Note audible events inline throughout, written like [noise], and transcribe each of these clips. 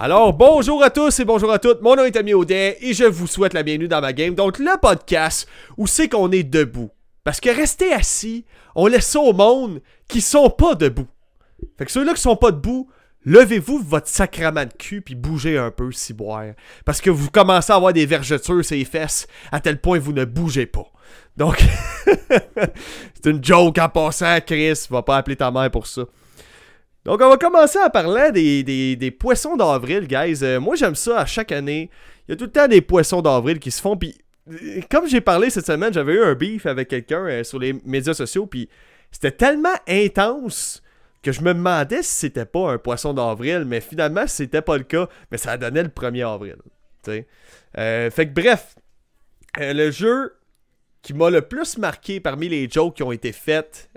Alors, bonjour à tous et bonjour à toutes. Mon nom est Ami Audet et je vous souhaite la bienvenue dans ma game. Donc, le podcast où c'est qu'on est debout. Parce que rester assis, on laisse ça au monde qui sont pas debout. Fait que ceux-là qui sont pas debout, levez-vous votre sacrament de cul puis bougez un peu si boire. Parce que vous commencez à avoir des vergetures sur les fesses à tel point que vous ne bougez pas. Donc, [laughs] c'est une joke en passant, Chris. Va pas appeler ta mère pour ça. Donc, on va commencer en parlant des, des, poissons d'avril, guys. Euh, moi, j'aime ça à chaque année. Il y a tout le temps des poissons d'avril qui se font. Puis, euh, comme j'ai parlé cette semaine, j'avais eu un beef avec quelqu'un euh, sur les médias sociaux. Puis, c'était tellement intense que je me demandais si c'était pas un poisson d'avril. Mais finalement, c'était pas le cas. Mais ça donné le 1er avril. fait que, bref, le jeu qui m'a le plus marqué parmi les jokes qui ont été faites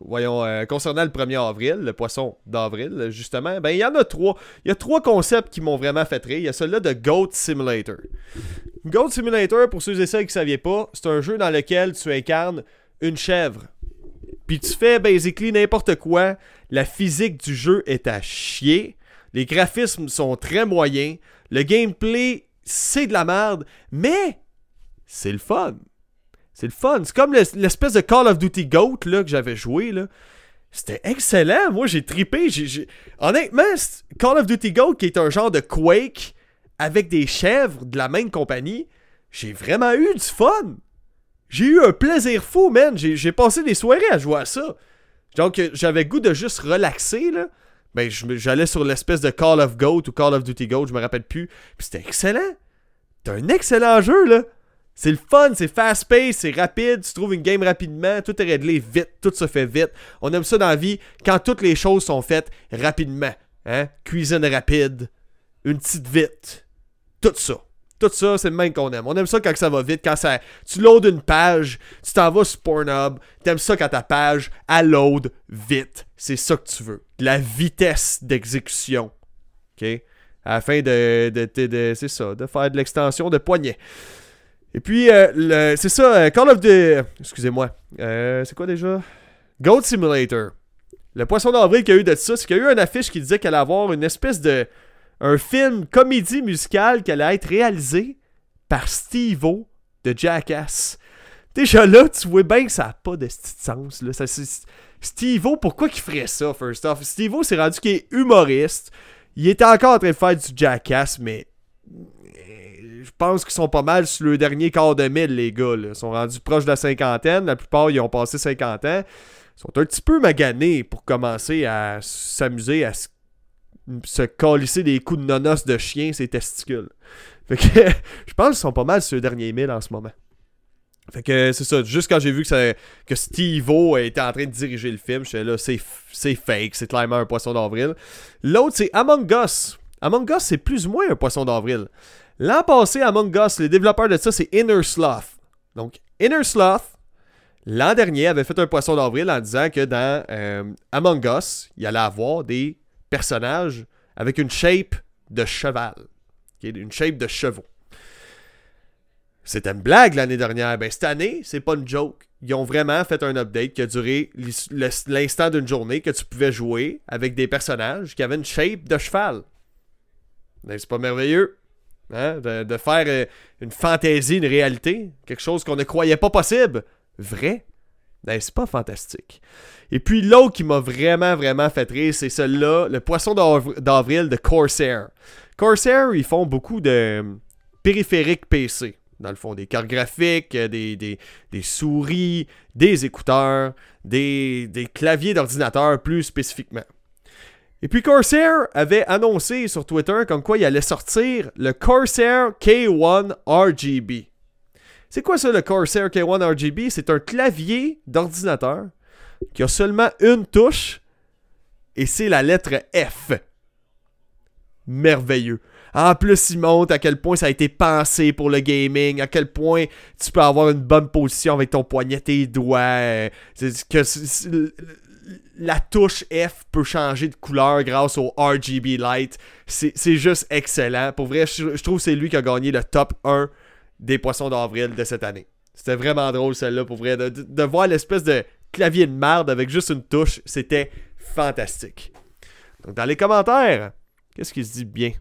voyons, euh, concernant le 1er avril, le poisson d'avril, justement, ben il y en a trois. Il y a trois concepts qui m'ont vraiment fait rire. Il y a celui-là de Goat Simulator. Goat Simulator, pour ceux et celles qui ne saviez pas, c'est un jeu dans lequel tu incarnes une chèvre. Puis tu fais basically n'importe quoi. La physique du jeu est à chier. Les graphismes sont très moyens. Le gameplay, c'est de la merde. Mais c'est le fun. C'est le fun. C'est comme l'espèce de Call of Duty Goat là, que j'avais joué. Là. C'était excellent. Moi, j'ai tripé. Honnêtement, Call of Duty Goat, qui est un genre de Quake avec des chèvres de la même compagnie, j'ai vraiment eu du fun. J'ai eu un plaisir fou, man. J'ai passé des soirées à jouer à ça. Donc, j'avais goût de juste relaxer, là. Ben, j'allais sur l'espèce de Call of Goat ou Call of Duty Goat, je me rappelle plus. C'était excellent. C'est un excellent jeu, là. C'est le fun, c'est fast-paced, c'est rapide, tu trouves une game rapidement, tout est réglé vite, tout se fait vite. On aime ça dans la vie quand toutes les choses sont faites rapidement. Hein? Cuisine rapide, une petite vite, tout ça. Tout ça, c'est le même qu'on aime. On aime ça quand ça va vite, quand ça, tu loads une page, tu t'en vas sur Pornhub, t'aimes ça quand ta page, elle load vite. C'est ça que tu veux. La vitesse d'exécution. OK? Afin de, de, de, de c'est ça, de faire de l'extension de poignet. Et puis, euh, c'est ça, euh, Call of Duty. Excusez-moi. Euh, c'est quoi déjà? Goat Simulator. Le poisson d'avril qu'il y a eu de ça, c'est qu'il y a eu une affiche qui disait qu'elle allait avoir une espèce de. Un film comédie musicale qui allait être réalisé par Steve-O de Jackass. Déjà là, tu vois bien que ça n'a pas de sens. Là. Steve-O, pourquoi qu'il ferait ça, first off? Steve-O s'est rendu qu'il est humoriste. Il était encore en train de faire du Jackass, mais je pense qu'ils sont pas mal sur le dernier quart de mille, les gars. Ils sont rendus proches de la cinquantaine. La plupart, ils ont passé 50 ans. Ils sont un petit peu maganés pour commencer à s'amuser à se calisser des coups de nonos de chien, ces testicules. Fait que [laughs] je pense qu'ils sont pas mal sur le dernier mille en ce moment. Fait que c'est ça, juste quand j'ai vu que, que Steve-O était en train de diriger le film, j'étais là, c'est fake, c'est clairement un poisson d'avril. L'autre, c'est Among Us. Among Us, c'est plus ou moins un poisson d'avril. L'an passé, Among Us, les développeurs de ça, c'est Inner Sloth. Donc, Inner Sloth, l'an dernier, avait fait un poisson d'avril en disant que dans euh, Among Us, il allait avoir des personnages avec une shape de cheval. Une shape de chevaux. C'était une blague l'année dernière. Ben, cette année, c'est pas une joke. Ils ont vraiment fait un update qui a duré l'instant d'une journée que tu pouvais jouer avec des personnages qui avaient une shape de cheval. Ben, c'est pas merveilleux. Hein, de, faire euh, une fantaisie, une réalité, quelque chose qu'on ne croyait pas possible, vrai, ben, c'est pas fantastique. Et puis l'autre qui m'a vraiment, vraiment fait rire, c'est celui-là, le poisson d'avril de Corsair. Corsair, ils font beaucoup de périphériques PC. Dans le fond, des cartes graphiques, euh, des, des, souris, des écouteurs, des, des claviers d'ordinateur plus spécifiquement. Et puis Corsair avait annoncé sur Twitter comme quoi il allait sortir le Corsair K1 RGB. C'est quoi ça le Corsair K1 RGB C'est un clavier d'ordinateur qui a seulement une touche et c'est la lettre F. Merveilleux. En plus, il montre à quel point ça a été pensé pour le gaming, à quel point tu peux avoir une bonne position avec ton poignet, tes doigts. Que la touche F peut changer de couleur grâce au RGB light. C'est juste excellent. Pour vrai, je, trouve que c'est lui qui a gagné le top 1 des poissons d'avril de cette année. C'était vraiment drôle celle-là, pour vrai. De, voir l'espèce de clavier de merde avec juste une touche, c'était fantastique. Dans les commentaires, Qu'est-ce qui se dit bien?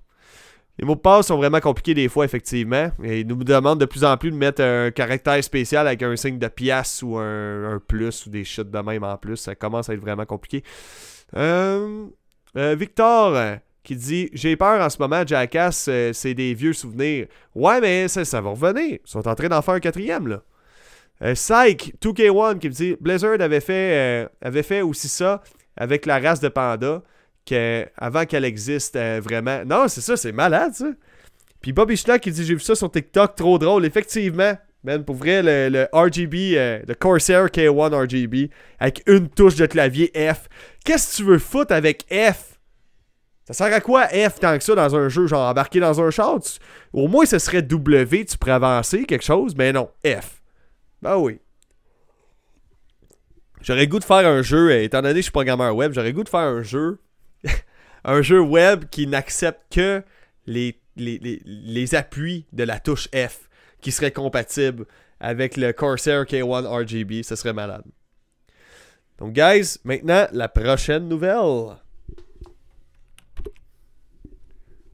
Les mots de passe sont vraiment compliqués des fois, effectivement. Et ils nous demandent de plus en plus de mettre un caractère spécial avec un signe de pièce ou un, plus ou des chutes de même en plus. Ça commence à être vraiment compliqué. Euh, euh, Victor euh, qui dit J'ai peur en ce moment, Jackass, c'est des vieux souvenirs. Ouais, mais ça, va revenir. Ils sont en train d'en faire un quatrième, là. Psych, 2K1 qui me dit Blizzard avait fait, avait fait aussi ça avec la race de panda avant qu'elle existe vraiment. Non, c'est ça, c'est malade, ça. Puis Bobby Schnack qui dit J'ai vu ça sur TikTok, trop drôle. Effectivement, man, pour vrai, le, RGB, euh, le Corsair K1 RGB, avec une touche de clavier F. Qu'est-ce que tu veux foutre avec F? Ça sert à quoi F tant que ça dans un jeu, genre embarqué dans un char? Au moins, ce serait W, tu pourrais avancer quelque chose, mais non, F. Ben oui. J'aurais goût de faire un jeu, euh, étant donné que je suis programmeur web, j'aurais goût de faire un jeu [laughs] un jeu web qui n'accepte que les, appuis de la touche F qui serait compatible avec le Corsair K1 RGB. Ce serait malade. Donc, guys, maintenant, la prochaine nouvelle.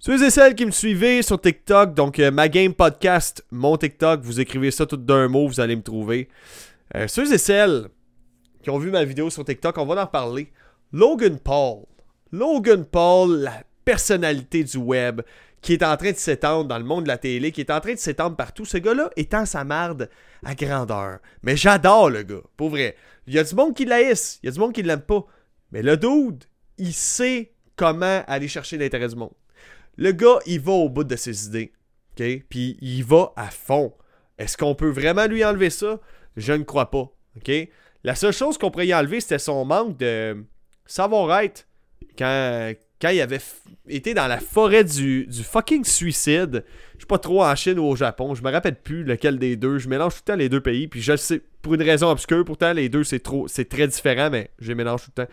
Ceux et celles qui me suivez sur TikTok, donc euh, ma game podcast, mon TikTok, vous écrivez ça tout d'un mot, vous allez me trouver. Euh, ceux et celles qui ont vu ma vidéo sur TikTok, on va en parler. Logan Paul Logan Paul, la personnalité du web, qui est en train de s'étendre dans le monde de la télé, qui est en train de s'étendre partout. Ce gars-là étend sa marde à grandeur. Mais j'adore le gars, pour vrai. Il y a du monde qui l'haïsse, il y a du monde qui l'aime pas. Mais le dude, il sait comment aller chercher l'intérêt du monde. Le gars, il va au bout de ses idées. Puis il va à fond. Est-ce qu'on peut vraiment lui enlever ça? Je ne crois pas. La seule chose qu'on pourrait y enlever, c'était son manque de savoir-être quand, quand il avait été dans la forêt du, fucking suicide. Je suis pas trop en Chine ou au Japon. Je me rappelle plus lequel des deux. Je mélange tout le temps les deux pays. Puis je sais, pour une raison obscure, pourtant les deux c'est trop c'est très différent, mais je les mélange tout le temps.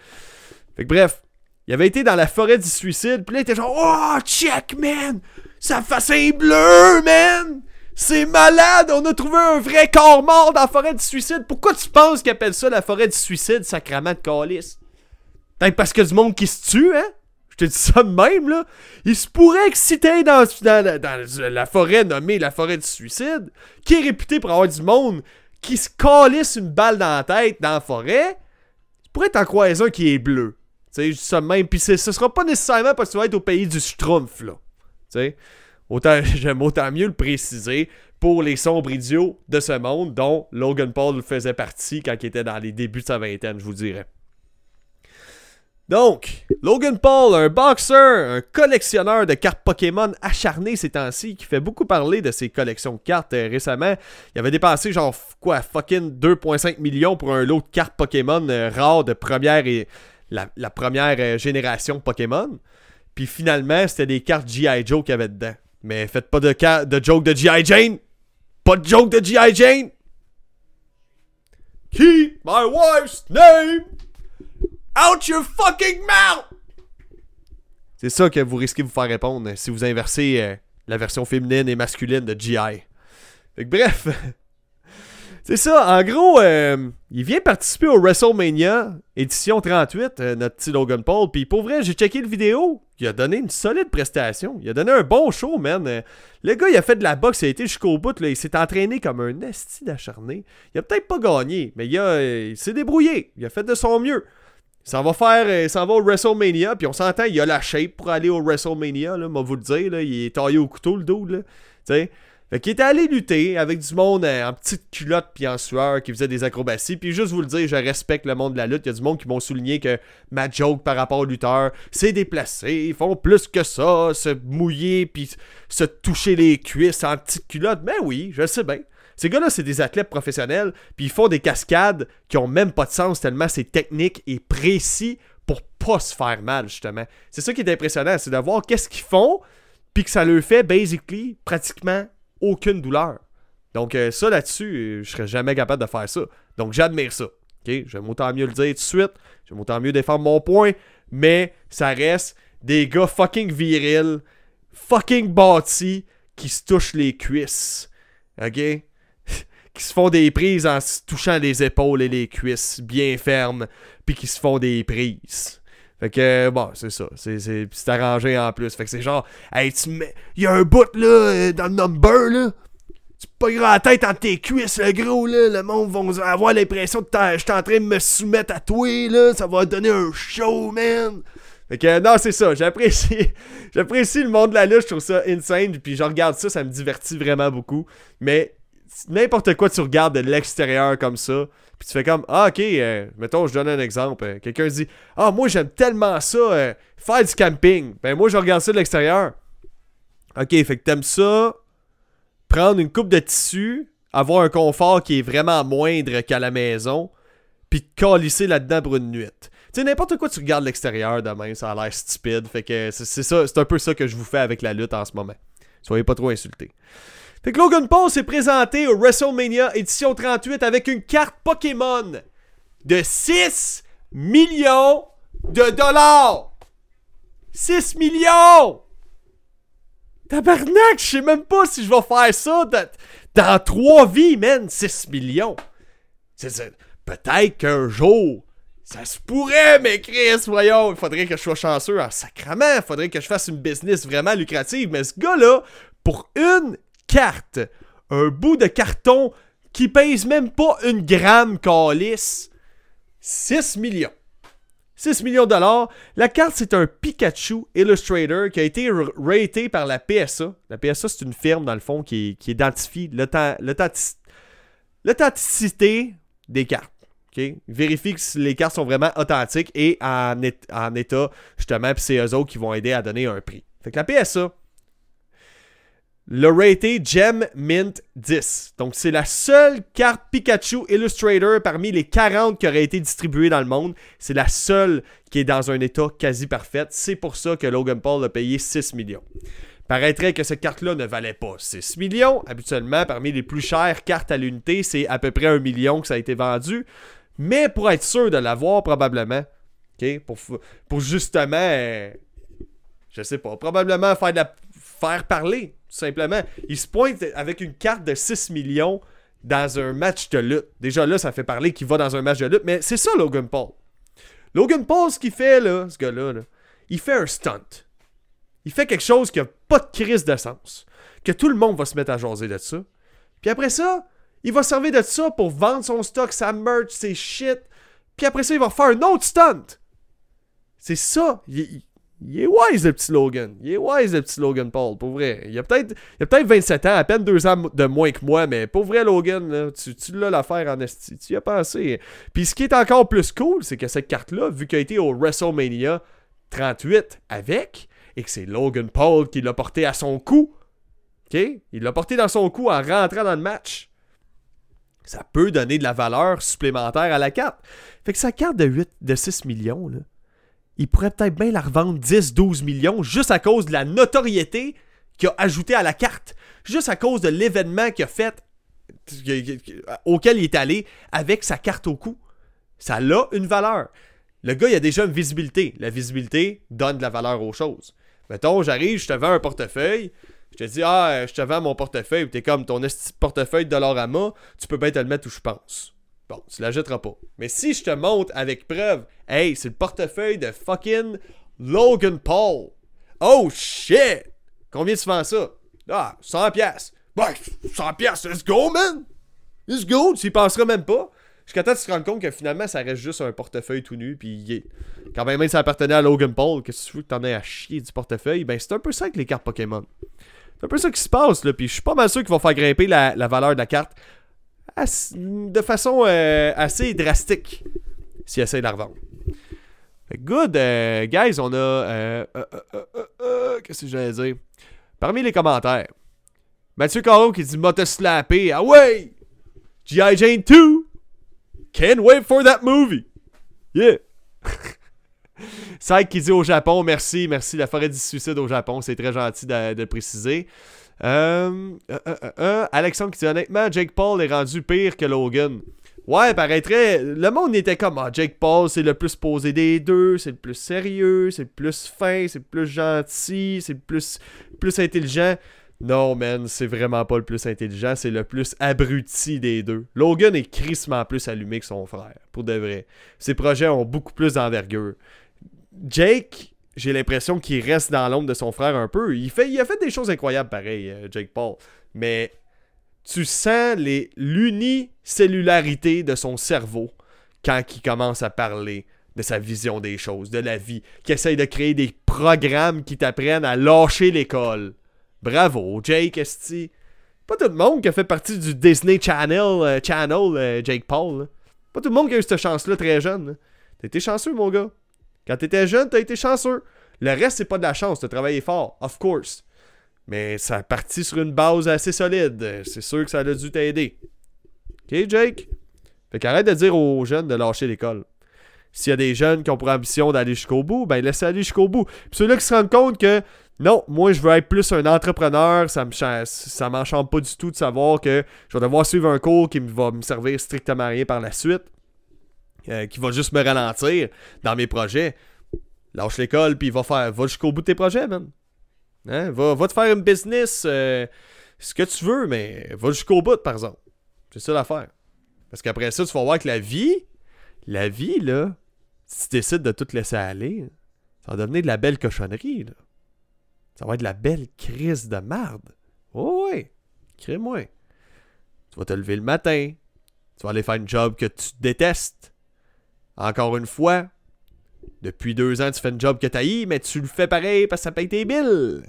Fait que bref, il avait été dans la forêt du suicide. Puis là, il était genre Oh, check, man! Sa face est bleue, man! C'est malade! On a trouvé un vrai corps mort dans la forêt du suicide. Pourquoi tu penses qu'ils appellent ça la forêt du suicide, sacrament de calice? Peut-être parce a du monde qui se tue, hein? Je te dis ça même, là. Il se pourrait que t'es dans, dans, la forêt nommée la forêt du suicide, qui est réputée pour avoir du monde qui se calisse une balle dans la tête dans la forêt, tu pourrais t'en croiser un qui est bleu. Tu sais, je dis ça même. Puis ce sera pas nécessairement parce que tu vas être au pays du Schtroumpf, là. Tu sais, autant, [laughs] j'aime autant mieux le préciser pour les sombres idiots de ce monde dont Logan Paul faisait partie quand il était dans les débuts de sa vingtaine, je vous dirais. Donc, Logan Paul, un boxeur, un collectionneur de cartes Pokémon acharné ces temps-ci, qui fait beaucoup parler de ses collections de cartes euh, récemment. Il avait dépensé genre quoi, fucking 2.5 millions pour un lot de cartes Pokémon euh, rares de première et la, première euh, génération Pokémon. Puis finalement, c'était des cartes G.I. Joe qu'il y avait dedans. Mais faites pas de, de joke de G.I. Jane! Pas de joke de G.I. Jane! Keep my wife's name Out your fucking mouth! C'est ça que vous risquez de vous faire répondre si vous inversez euh, la version féminine et masculine de GI. Fait que bref, [laughs] c'est ça. En gros, euh, il vient participer au WrestleMania édition 38, euh, notre petit Logan Paul. Puis pour vrai, j'ai checké le vidéo. Il a donné une solide prestation. Il a donné un bon show, man. le gars, il a fait de la boxe, il a été jusqu'au bout. Il s'est entraîné comme un esti d'acharné. Il a peut-être pas gagné, mais il, a, il s'est débrouillé. Il a fait de son mieux. Ça va faire. Euh, ça va au WrestleMania. Puis on s'entend, il a la shape pour aller au WrestleMania. Là, moi vous le dire. Là, il est taillé au couteau, le dos. Là. sais. Fait qu'il était allé lutter avec du monde euh, en petite culotte puis en sueur qui faisait des acrobaties. Puis juste vous le dire, je respecte le monde de la lutte. Il y a du monde qui m'ont souligné que ma joke par rapport au lutteur, c'est déplacé. Ils font plus que ça, se mouiller puis se toucher les cuisses en petite culotte. Mais oui, je sais bien. Ces gars-là, c'est des athlètes professionnels, puis ils font des cascades qui ont même pas de sens tellement c'est technique et précis pour pas se faire mal, justement. C'est ça qui est impressionnant, c'est de voir qu'est-ce qu'ils font, puis que ça leur fait, basically, pratiquement aucune douleur. Donc, euh, ça là-dessus, je serais jamais capable de faire ça. Donc, j'admire ça. OK? J'aime autant mieux le dire tout de suite. J'aime autant mieux défendre mon point. Mais ça reste des gars fucking virils, fucking bâtis, qui se touchent les cuisses. OK? Qui se font des prises en se touchant les épaules et les cuisses bien fermes, puis qui se font des prises. Fait que, bon, c'est ça. C'est, arrangé en plus. Fait que c'est genre, hey, tu mets. Il y a un bout, là, euh, dans le number, là. Tu pas grand la tête entre tes cuisses, le gros, là. Le monde va avoir l'impression que je suis en train de me soumettre à toi, là. Ça va donner un show, man. Fait que, non, c'est ça. J'apprécie. [laughs] J'apprécie le monde de la lutte. Je trouve ça insane. Puis je regarde ça, ça me divertit vraiment beaucoup. Mais n'importe quoi tu regardes de l'extérieur comme ça, puis tu fais comme, ah ok, euh, mettons, je donne un exemple. Euh, quelqu'un dit, ah moi j'aime tellement ça, euh, faire du camping. Ben moi je regarde ça de l'extérieur. Ok, fait que t'aimes ça, prendre une coupe de tissu, avoir un confort qui est vraiment moindre qu'à la maison, puis te calisser là-dedans pour une nuit. Tu sais, n'importe quoi tu regardes de l'extérieur demain, ça a l'air stupide. Fait que c'est c'est un peu ça que je vous fais avec la lutte en ce moment. Soyez pas trop insultés. Fait que Logan Paul s'est présenté au WrestleMania édition 38 avec une carte Pokémon de 6 millions de dollars. 6 millions! Tabarnak, je sais même pas si je vais faire ça dans, trois vies, man. 6 millions. Peut-être qu'un jour, ça se pourrait, mais Chris, voyons, il faudrait que je sois chanceux en sacrament. Il faudrait que je fasse une business vraiment lucrative. Mais ce gars-là, pour une carte. Un bout de carton qui pèse même pas une gramme calice. 6 millions. 6 millions de dollars. La carte, c'est un Pikachu Illustrator qui a été raté par la PSA. La PSA, c'est une firme, dans le fond, qui, identifie l'authenticité des cartes. Vérifie que les cartes sont vraiment authentiques et en, en état, justement, puis c'est eux autres qui vont aider à donner un prix. Fait que la PSA, le raté Gem Mint 10. Donc, c'est la seule carte Pikachu Illustrator parmi les 40 qui auraient été distribuées dans le monde. C'est la seule qui est dans un état quasi parfait. C'est pour ça que Logan Paul a payé 6 millions. Paraîtrait que cette carte-là ne valait pas 6 millions. Habituellement, parmi les plus chères cartes à l'unité, c'est à peu près 1 million que ça a été vendu. Mais pour être sûr de l'avoir, probablement, pour, pour justement, euh, je sais pas, probablement faire, de la, faire parler simplement. Il se pointe avec une carte de 6 millions dans un match de lutte. Déjà là, ça fait parler qu'il va dans un match de lutte, mais c'est ça Logan Paul. Logan Paul, ce qu'il fait, là, ce gars-là, il fait un stunt. Il fait quelque chose qui a pas de crise de sens. Que tout le monde va se mettre à jaser de ça. Puis après ça, il va servir de ça pour vendre son stock, sa merch, ses shit. Puis après ça, il va faire un autre stunt. C'est ça. Il est wise le petit Logan. Il est wise le petit Logan Paul, pour vrai. Il a peut-être peut 27 ans, à peine deux ans de moins que moi, mais pour vrai Logan, là, tu, tu l'as l'affaire en esti. Tu y as pensé. Puis ce qui est encore plus cool, c'est que cette carte-là, vu qu'elle a été au WrestleMania 38 avec, et que c'est Logan Paul qui l'a porté à son cou, OK? Il l'a porté dans son cou en rentrant dans le match. Ça peut donner de la valeur supplémentaire à la carte. Fait que sa carte de, 8, de 6 millions, là, il pourrait peut-être bien la revendre 10-12 millions juste à cause de la notoriété qu'il a ajouté à la carte, juste à cause de l'événement qu'il a fait, auquel il est allé avec sa carte au cou. Ça a une valeur. Le gars, il a déjà une visibilité. La visibilité donne de la valeur aux choses. Mettons, j'arrive, je te vends un portefeuille. Je te dis, ah, je te vends mon portefeuille. T'es comme ton portefeuille de Dollarama, tu peux bien te le mettre où je pense. Bon, tu la jetteras pas. Mais si je te montre avec preuve, hey, c'est le portefeuille de fucking Logan Paul. Oh shit! Combien tu vends ça? Ah, 100 pièces. Ben, 100 pièces, let's go, man! Let's go! Tu y penseras même pas. Jusqu'à temps que tu te rends compte que finalement, ça reste juste un portefeuille tout nu, puis quand même, ça appartenait à Logan Paul, que tu veux que t'en aies à chier du portefeuille, ben c'est un peu ça avec les cartes Pokémon. C'est un peu ça qui se passe, là, puis je suis pas mal sûr qu'ils vont faire grimper la valeur de la carte de façon euh, assez drastique s'il essaie de la revendre. Good, euh, guys, on a. Euh, qu'est-ce que j'allais dire? Parmi les commentaires, Mathieu Caron qui dit M'a. Ah ouais! G.I. Jane 2! Can't wait for that movie! Yeah! [laughs] Saïk qui dit au Japon, merci, merci, la forêt du suicide au Japon, c'est très gentil de, de préciser. Euh, euh, euh, Alexandre qui dit honnêtement, Jake Paul est rendu pire que Logan. Ouais, paraîtrait. Le monde était comme ah, Jake Paul, c'est le plus posé des deux, c'est le plus sérieux, c'est le plus fin, c'est le plus gentil, c'est le plus, plus intelligent. Non, man, c'est vraiment pas le plus intelligent, c'est le plus abruti des deux. Logan est crissement plus allumé que son frère, pour de vrai. Ses projets ont beaucoup plus d'envergure. Jake, j'ai l'impression qu'il reste dans l'ombre de son frère un peu. Il, fait, il a fait des choses incroyables pareil, euh, Jake Paul. Mais tu sens l'unicellularité de son cerveau quand il commence à parler de sa vision des choses, de la vie, qui essaye de créer des programmes qui t'apprennent à lâcher l'école. Bravo, Jake Esti. Pas tout le monde qui a fait partie du Disney Channel, euh, Channel euh, Jake Paul. Pas tout le monde qui a eu cette chance-là très jeune. Été chanceux, mon gars. Quand t'étais jeune, t'as été chanceux. Le reste, c'est pas de la chance. T'as travaillé fort, of course. Mais ça a parti sur une base assez solide. C'est sûr que ça a dû t'aider. Ok, Jake? Fait qu'arrête de dire aux jeunes de lâcher l'école. S'il y a des jeunes qui ont pour ambition d'aller jusqu'au bout, ben laissez aller jusqu'au bout. Puis ceux-là qui se rendent compte que non, moi je veux être plus un entrepreneur, ça me ça m'enchante pas du tout de savoir que je vais devoir suivre un cours qui va me servir strictement rien par la suite, euh, qui va juste me ralentir dans mes projets. Lâche l'école puis va faire va jusqu'au bout de tes projets, man. Hein? Va, te faire une business, euh, ce que tu veux, mais va jusqu'au bout, par exemple. C'est ça l'affaire. Parce qu'après ça, tu vas voir que la vie, la vie, là, si tu décides de tout laisser aller, ça va devenir de la belle cochonnerie, là. Ça va être de la belle crise de marde. Oh ouais, crée-moi. Tu vas te lever le matin. Tu vas aller faire une job que tu détestes. Encore une fois, depuis deux ans, tu fais une job que tu mais tu le fais pareil parce que ça paye tes billes.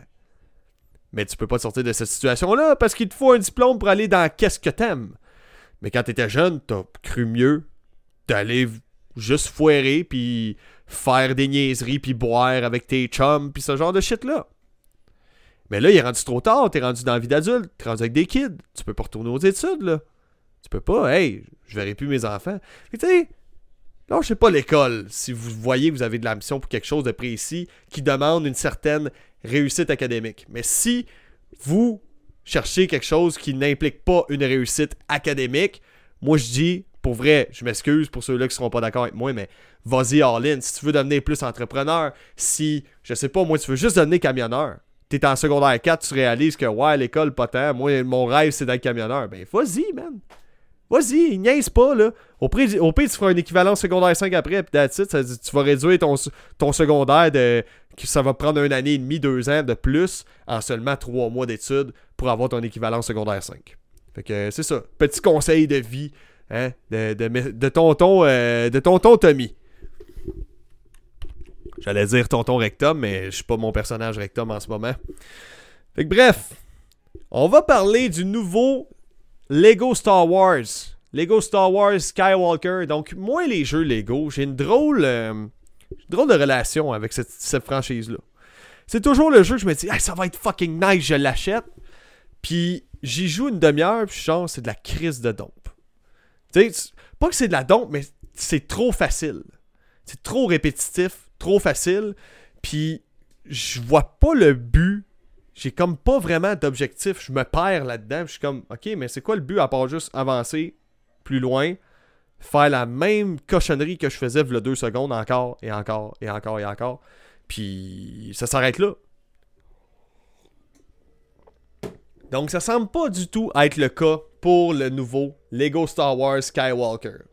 Mais tu peux pas sortir de cette situation-là parce qu'il te faut un diplôme pour aller dans qu'est-ce que t'aimes. Mais quand t'étais jeune, t'as cru mieux d'aller juste foirer puis faire des niaiseries puis boire avec tes chums puis ce genre de shit là. Mais là, il est rendu trop tard, t'es rendu dans la vie d'adulte, t'es rendu avec des kids, tu peux pas retourner aux études là. Tu peux pas, hey, je verrai plus mes enfants. Tu sais, non, je sais pas l'école. Si vous voyez que vous avez de l'ambition pour quelque chose de précis qui demande une certaine réussite académique. Mais si vous cherchez quelque chose qui n'implique pas une réussite académique, moi je dis, pour vrai, je m'excuse pour ceux-là qui seront pas d'accord avec moi, mais vas-y all-in. Si tu veux devenir plus entrepreneur, si, je sais pas, moi tu veux juste devenir camionneur, t'es en secondaire 4, tu réalises que ouais, l'école, pas tant, moi mon rêve c'est d'être camionneur, ben vas-y, man. Vas-y, niaise pas, là. Au pire, tu feras un équivalent secondaire 5 après, puis that's tu vas réduire ton, secondaire de. Ça va prendre une année et demie, deux ans de plus en seulement trois mois d'études pour avoir ton équivalent secondaire 5. Fait que c'est ça. Petit conseil de vie hein, de, de, de, tonton, euh, de tonton Tommy. J'allais dire tonton Rectum, mais je suis pas mon personnage Rectum en ce moment. Fait que bref, on va parler du nouveau Lego Star Wars. Lego Star Wars Skywalker. Donc, moi, les jeux Lego, j'ai une drôle, euh, drôle de relation avec cette, franchise-là. C'est toujours le jeu que je me dis, ça va être fucking nice, je l'achète. Puis, j'y joue une demi-heure, puis genre, c'est de la crise de dompe. Tu sais, pas que c'est de la dompe, mais c'est trop facile. C'est trop répétitif, trop facile. Puis, je vois pas le but j'ai comme pas vraiment d'objectif. Je me perds là-dedans. Je suis comme, ok, mais c'est quoi le but à part juste avancer plus loin, faire la même cochonnerie que je faisais a deux secondes encore et encore et encore et encore. Puis ça s'arrête là. Donc ça semble pas du tout être le cas pour le nouveau Lego Star Wars Skywalker.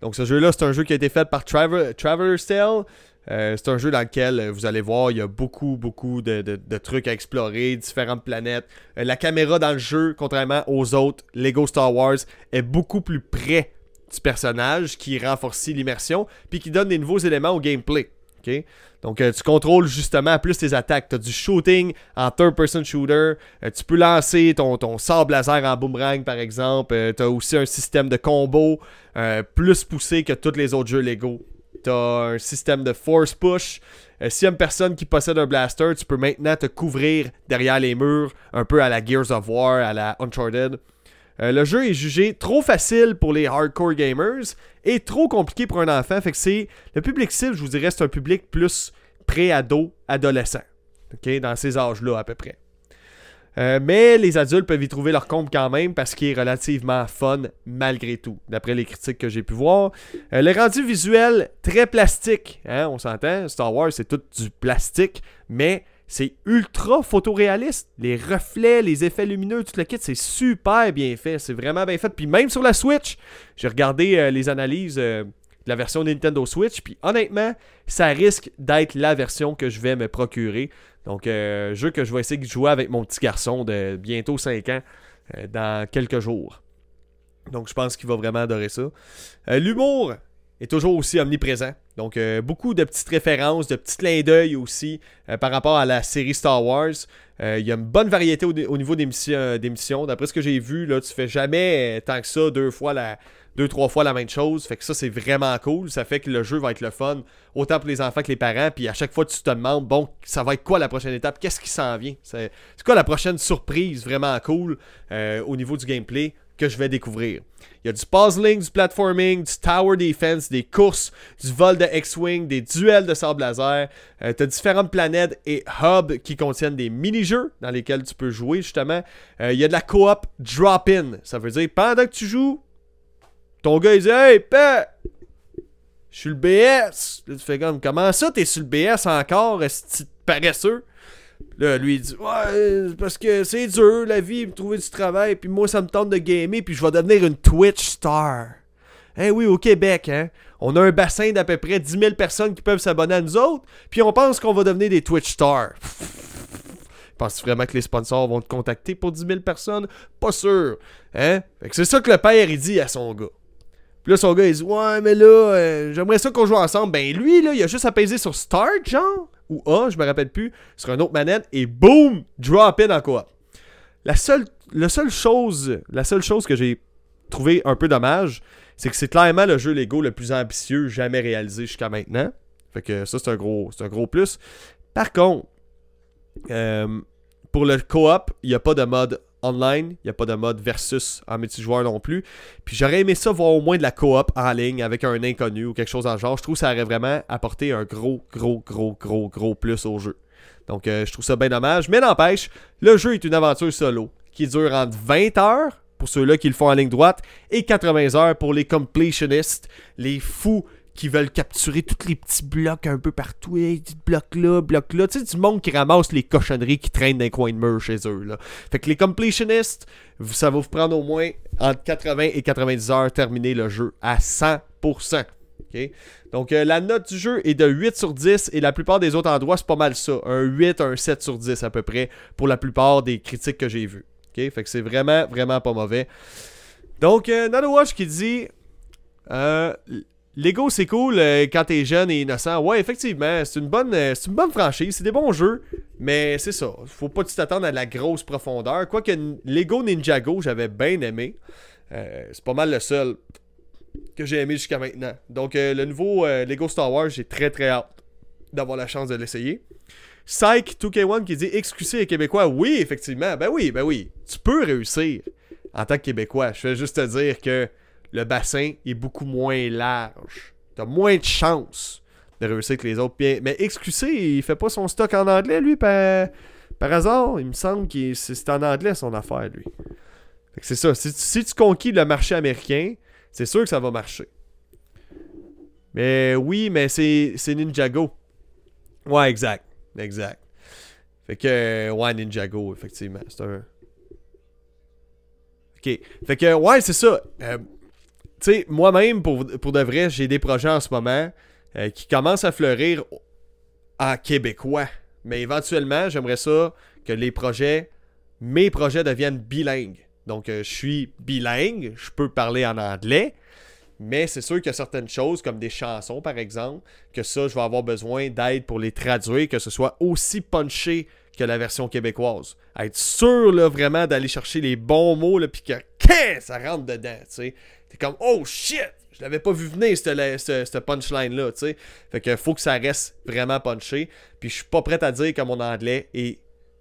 Donc ce jeu-là, c'est un jeu qui a été fait par Traveler Traveler's Tale. Euh, c'est un jeu dans lequel euh, vous allez voir, il y a beaucoup, beaucoup de, trucs à explorer, différentes planètes. Euh, la caméra dans le jeu, contrairement aux autres Lego Star Wars, est beaucoup plus près du personnage, qui renforce l'immersion, puis qui donne des nouveaux éléments au gameplay. Donc, tu contrôles justement plus tes attaques. Tu as du shooting en third-person shooter. tu peux lancer ton, ton laser en boomerang, par exemple. tu as aussi un système de combo plus poussé que tous les autres jeux Lego T'as un système de force push. Euh, si y a une personne qui possède un blaster, tu peux maintenant te couvrir derrière les murs, un peu à la Gears of War, à la Uncharted. Euh, le jeu est jugé trop facile pour les hardcore gamers et trop compliqué pour un enfant. Fait que c'est. Le public cible, je vous dirais, c'est un public plus pré-ado, adolescent. Dans ces âges-là, à peu près. Euh, mais les adultes peuvent y trouver leur compte quand même parce qu'il est relativement fun malgré tout, d'après les critiques que j'ai pu voir. Euh, le rendu visuel, très plastique, hein, on s'entend, Star Wars c'est tout du plastique, mais c'est ultra photoréaliste. Les reflets, les effets lumineux, tout le kit, c'est super bien fait, c'est vraiment bien fait. Puis même sur la Switch, j'ai regardé euh, les analyses la version Nintendo Switch. Puis honnêtement, ça risque d'être la version que je vais me procurer. Donc, euh, jeu que je vais essayer de jouer avec mon petit garçon de bientôt 5 ans euh, dans quelques jours. Donc, je pense qu'il va vraiment adorer ça. Euh, l'humour est toujours aussi omniprésent. Donc, beaucoup de petites références, de petits clins d'œil aussi par rapport à la série Star Wars. Il y a une bonne variété au, niveau des missions. D'après ce que j'ai vu, là, tu fais jamais tant que ça deux fois la, deux, trois fois la même chose. Fait que ça, c'est vraiment cool. Ça fait que le jeu va être le fun, autant pour les enfants que les parents. Puis à chaque fois, tu te demandes, bon, ça va être quoi la prochaine étape? Qu'est-ce qui s'en vient? C'est quoi la prochaine surprise vraiment cool euh, au niveau du gameplay que je vais découvrir? Il y a du puzzling, du platforming, du tower defense, des courses, du vol de X-Wing, des duels de sable laser. Euh, tu as différentes planètes et hubs qui contiennent des mini-jeux dans lesquels tu peux jouer justement. Euh, il y a de la coop drop-in. Ça veut dire pendant que tu joues, ton gars, il dit Hey, père, je suis le BS. Là, tu fais comme Comment ça, t'es sur le BS encore, est paresseux? Là, lui, il dit Ouais, parce que c'est dur, la vie, trouver du travail, puis moi, ça me tente de gamer, puis je vais devenir une Twitch star. Eh oui, au Québec, hein. On a un bassin d'à peu près 10 000 personnes qui peuvent s'abonner à nous autres, puis on pense qu'on va devenir des Twitch stars. [laughs] Penses-tu vraiment que les sponsors vont te contacter pour 10 000 personnes? Pas sûr. Hein? Fait que c'est ça que le père, il dit à son gars. Puis là, son gars, il dit Ouais, mais là, euh, j'aimerais ça qu'on joue ensemble. Ben, lui, là, il a juste à peser sur Start, genre, ou A, je me rappelle plus, sur un autre manette, et boom, drop in en coop. La seule, la seule chose, la seule chose que j'ai trouvé un peu dommage, c'est que c'est clairement le jeu Lego le plus ambitieux jamais réalisé jusqu'à maintenant. Fait que ça, c'est un gros, c'est un gros plus. Par contre, euh, pour le co-op, il n'y a pas de mode il n'y a pas de mode versus en multijoueur non plus. Puis j'aurais aimé ça voir au moins de la coop en ligne avec un inconnu ou quelque chose en genre. Je trouve que ça aurait vraiment apporté un gros, gros, gros, gros, gros plus au jeu. Donc euh, je trouve ça bien dommage. Mais n'empêche, le jeu est une aventure solo qui dure entre 20 heures pour ceux-là qui le font en ligne droite et 80 heures pour les completionnistes, les fous qui veulent capturer tous les petits blocs un peu partout. Hey, bloc là, bloc là. Tu sais, du monde qui ramasse les cochonneries qui traînent dans les coins de mur chez eux. Là. Fait que les completionnistes, ça va vous prendre au moins entre 80 et 90 heures terminer le jeu à 100%. OK? Donc, euh, la note du jeu est de 8 sur 10 et la plupart des autres endroits, c'est pas mal ça. Un 8, un 7 sur 10 à peu près pour la plupart des critiques que j'ai vues. OK? Fait que c'est vraiment, vraiment pas mauvais. Donc, euh, Watch qui dit euh, Lego, c'est cool euh, quand t'es jeune et innocent. Ouais, effectivement, c'est une bonne, euh, c'est une bonne franchise, c'est des bons jeux, mais c'est ça. Faut pas t'attendre à la grosse profondeur. Quoique Lego Ninjago, j'avais bien aimé. Euh, c'est pas mal le seul que j'ai aimé jusqu'à maintenant. Donc le nouveau Lego Star Wars, j'ai très très hâte d'avoir la chance de l'essayer. Psych 2K1 qui dit excusez les Québécois. Oui, effectivement. Ben oui, ben oui. Tu peux réussir en tant que Québécois. Je vais juste te dire que le bassin est beaucoup moins large. T'as moins de chances de réussir que les autres. Mais XQC, il fait pas son stock en anglais, lui, par, hasard? Il me semble que c'est en anglais son affaire, lui. C'est ça. Si, tu conquis le marché américain, c'est sûr que ça va marcher. Mais oui, mais c'est Ninjago. Ouais, exact. Exact. Fait que, ouais, Ninjago, effectivement. C'est un. Ok. Fait que, ouais, c'est ça. Euh, tu moi-même, pour, pour de vrai, j'ai des projets en ce moment euh, qui commencent à fleurir en québécois. Mais éventuellement, j'aimerais ça que les projets, mes projets deviennent bilingues. Donc, euh, je suis bilingue, je peux parler en anglais, mais c'est sûr qu'il y a certaines choses, comme des chansons par exemple, que ça, je vais avoir besoin d'aide pour les traduire, que ce soit aussi punché que la version québécoise. être sûr là, vraiment d'aller chercher les bons mots, puis que ça rentre dedans. tu sais. Comme, oh shit! Je l'avais pas vu venir, cette, punchline-là, tu sais. Fait que faut que ça reste vraiment punché. Puis je suis pas prêt à dire que mon anglais est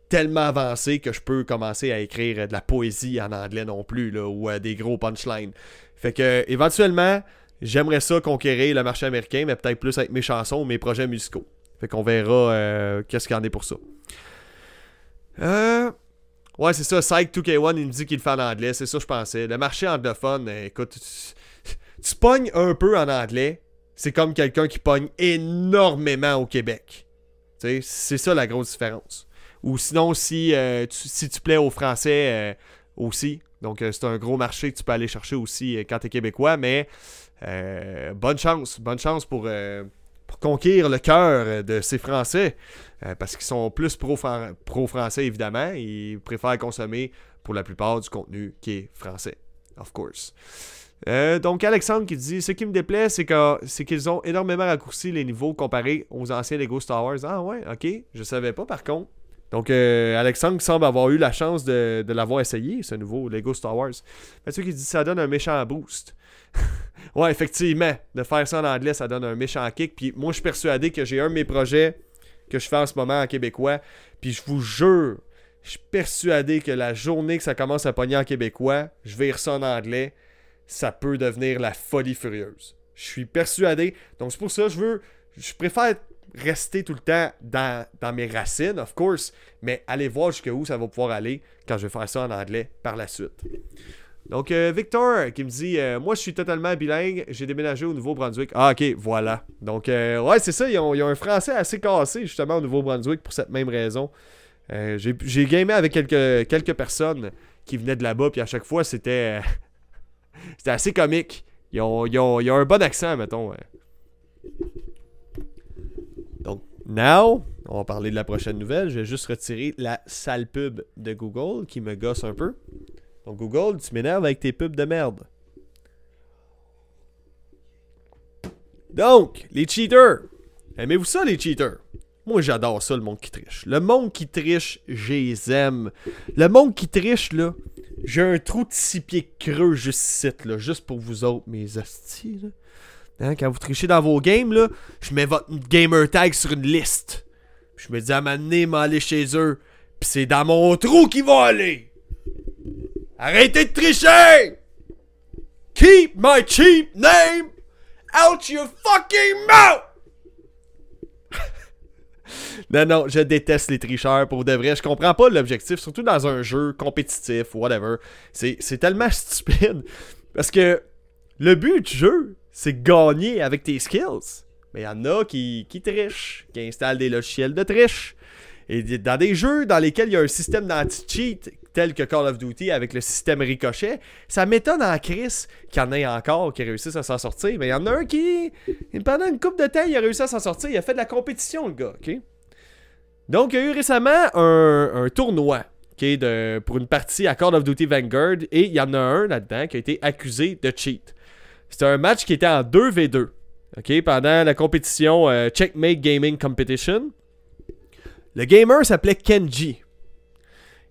tellement avancé que je peux commencer à écrire de la poésie en anglais non plus, là, ou euh, des gros punchlines. Fait que, éventuellement, j'aimerais ça conquérir le marché américain, mais peut-être plus avec mes chansons ou mes projets musicaux. Fait qu'on verra euh, qu'est-ce qu'il en est pour ça. Euh, Ouais, c'est ça. Psych 2K1, il me dit qu'il le fait en anglais. C'est ça, je pensais. Le marché anglophone, euh, écoute, tu, pognes un peu en anglais. C'est comme quelqu'un qui pogne énormément au Québec. C'est ça la grosse différence. Ou sinon, si, euh, tu, si tu plais aux Français euh, aussi, Donc, euh, c'est un gros marché que tu peux aller chercher aussi quand tu es québécois. Mais bonne chance. Bonne chance pour, pour conquérir le cœur de ces Français. parce qu'ils sont plus pro-français, évidemment. Ils préfèrent consommer pour la plupart du contenu qui est français. Of course. Euh, donc Alexandre qui dit Ce qui me déplaît, c'est c'est qu'ils ont énormément raccourci les niveaux comparés aux anciens Lego Star Wars. Ah ouais, ok. Je savais pas par contre. Donc euh, Alexandre semble avoir eu la chance de, l'avoir essayé, ce nouveau Lego Star Wars. Mathieu qui dit ça donne un méchant boost. [laughs] ouais, effectivement, de faire ça en anglais, ça donne un méchant kick. Puis moi, je suis persuadé que j'ai un de mes projets que je fais en ce moment en québécois. Puis je vous jure, je suis persuadé que la journée que ça commence à pogner en québécois, je vais ça en anglais ça peut devenir la folie furieuse. Je suis persuadé. Donc c'est pour ça que je veux. Je préfère rester tout le temps dans, mes racines, of course, mais aller voir jusqu'où ça va pouvoir aller quand je vais faire ça en anglais par la suite. Donc, euh, Victor qui me dit euh, Moi, je suis totalement bilingue, j'ai déménagé au Nouveau-Brunswick. Ah, ok, voilà. Donc, euh, ouais, c'est ça, ils ont, un français assez cassé justement au Nouveau-Brunswick pour cette même raison. j'ai gamé avec quelques, quelques personnes qui venaient de là-bas, puis à chaque fois, c'était [laughs] c'était assez comique. Ils ont, un bon accent, mettons. Donc, now, on va parler de la prochaine nouvelle. Je vais juste retirer la sale pub de Google qui me gosse un peu. Donc, Google, tu m'énerves avec tes pubs de merde. Donc, les cheaters. Aimez-vous ça, les cheaters? Moi, j'adore ça, le monde qui triche. Le monde qui triche, j'aime. Le monde qui triche, là, j'ai un trou de six pieds creux juste ici, là, juste pour vous autres, mes hosties. Là. Hein, quand vous trichez dans vos games, là, je mets votre gamer tag sur une liste. je me dis à m'amener, m'aller chez eux. Puis c'est dans mon trou qu'ils vont aller. Arrêtez de tricher! Keep my cheap name out your fucking mouth! [laughs] non, non, je déteste les tricheurs pour de vrai. Je comprends pas l'objectif, surtout dans un jeu compétitif whatever. C'est tellement [laughs] stupide. Parce que le but du jeu, c'est gagner avec tes skills. Mais il y en a qui, qui trichent, qui installent des logiciels de triche. Et dans des jeux dans lesquels il y a un système d'anti-cheat, tel que Call of Duty avec le système ricochet, ça m'étonne en Chris qu'il y en ait encore qui réussissent à s'en sortir. Mais il y en a un qui, pendant une coupe de temps, il a réussi à s'en sortir. Il a fait de la compétition, le gars, ok? Donc, il y a eu récemment un, tournoi pour une partie à Call of Duty Vanguard et il y en a un là-dedans qui a été accusé de cheat. C'était un match qui était en 2v2 ok, pendant la compétition euh, Checkmate Gaming Competition. Le gamer s'appelait Kenji.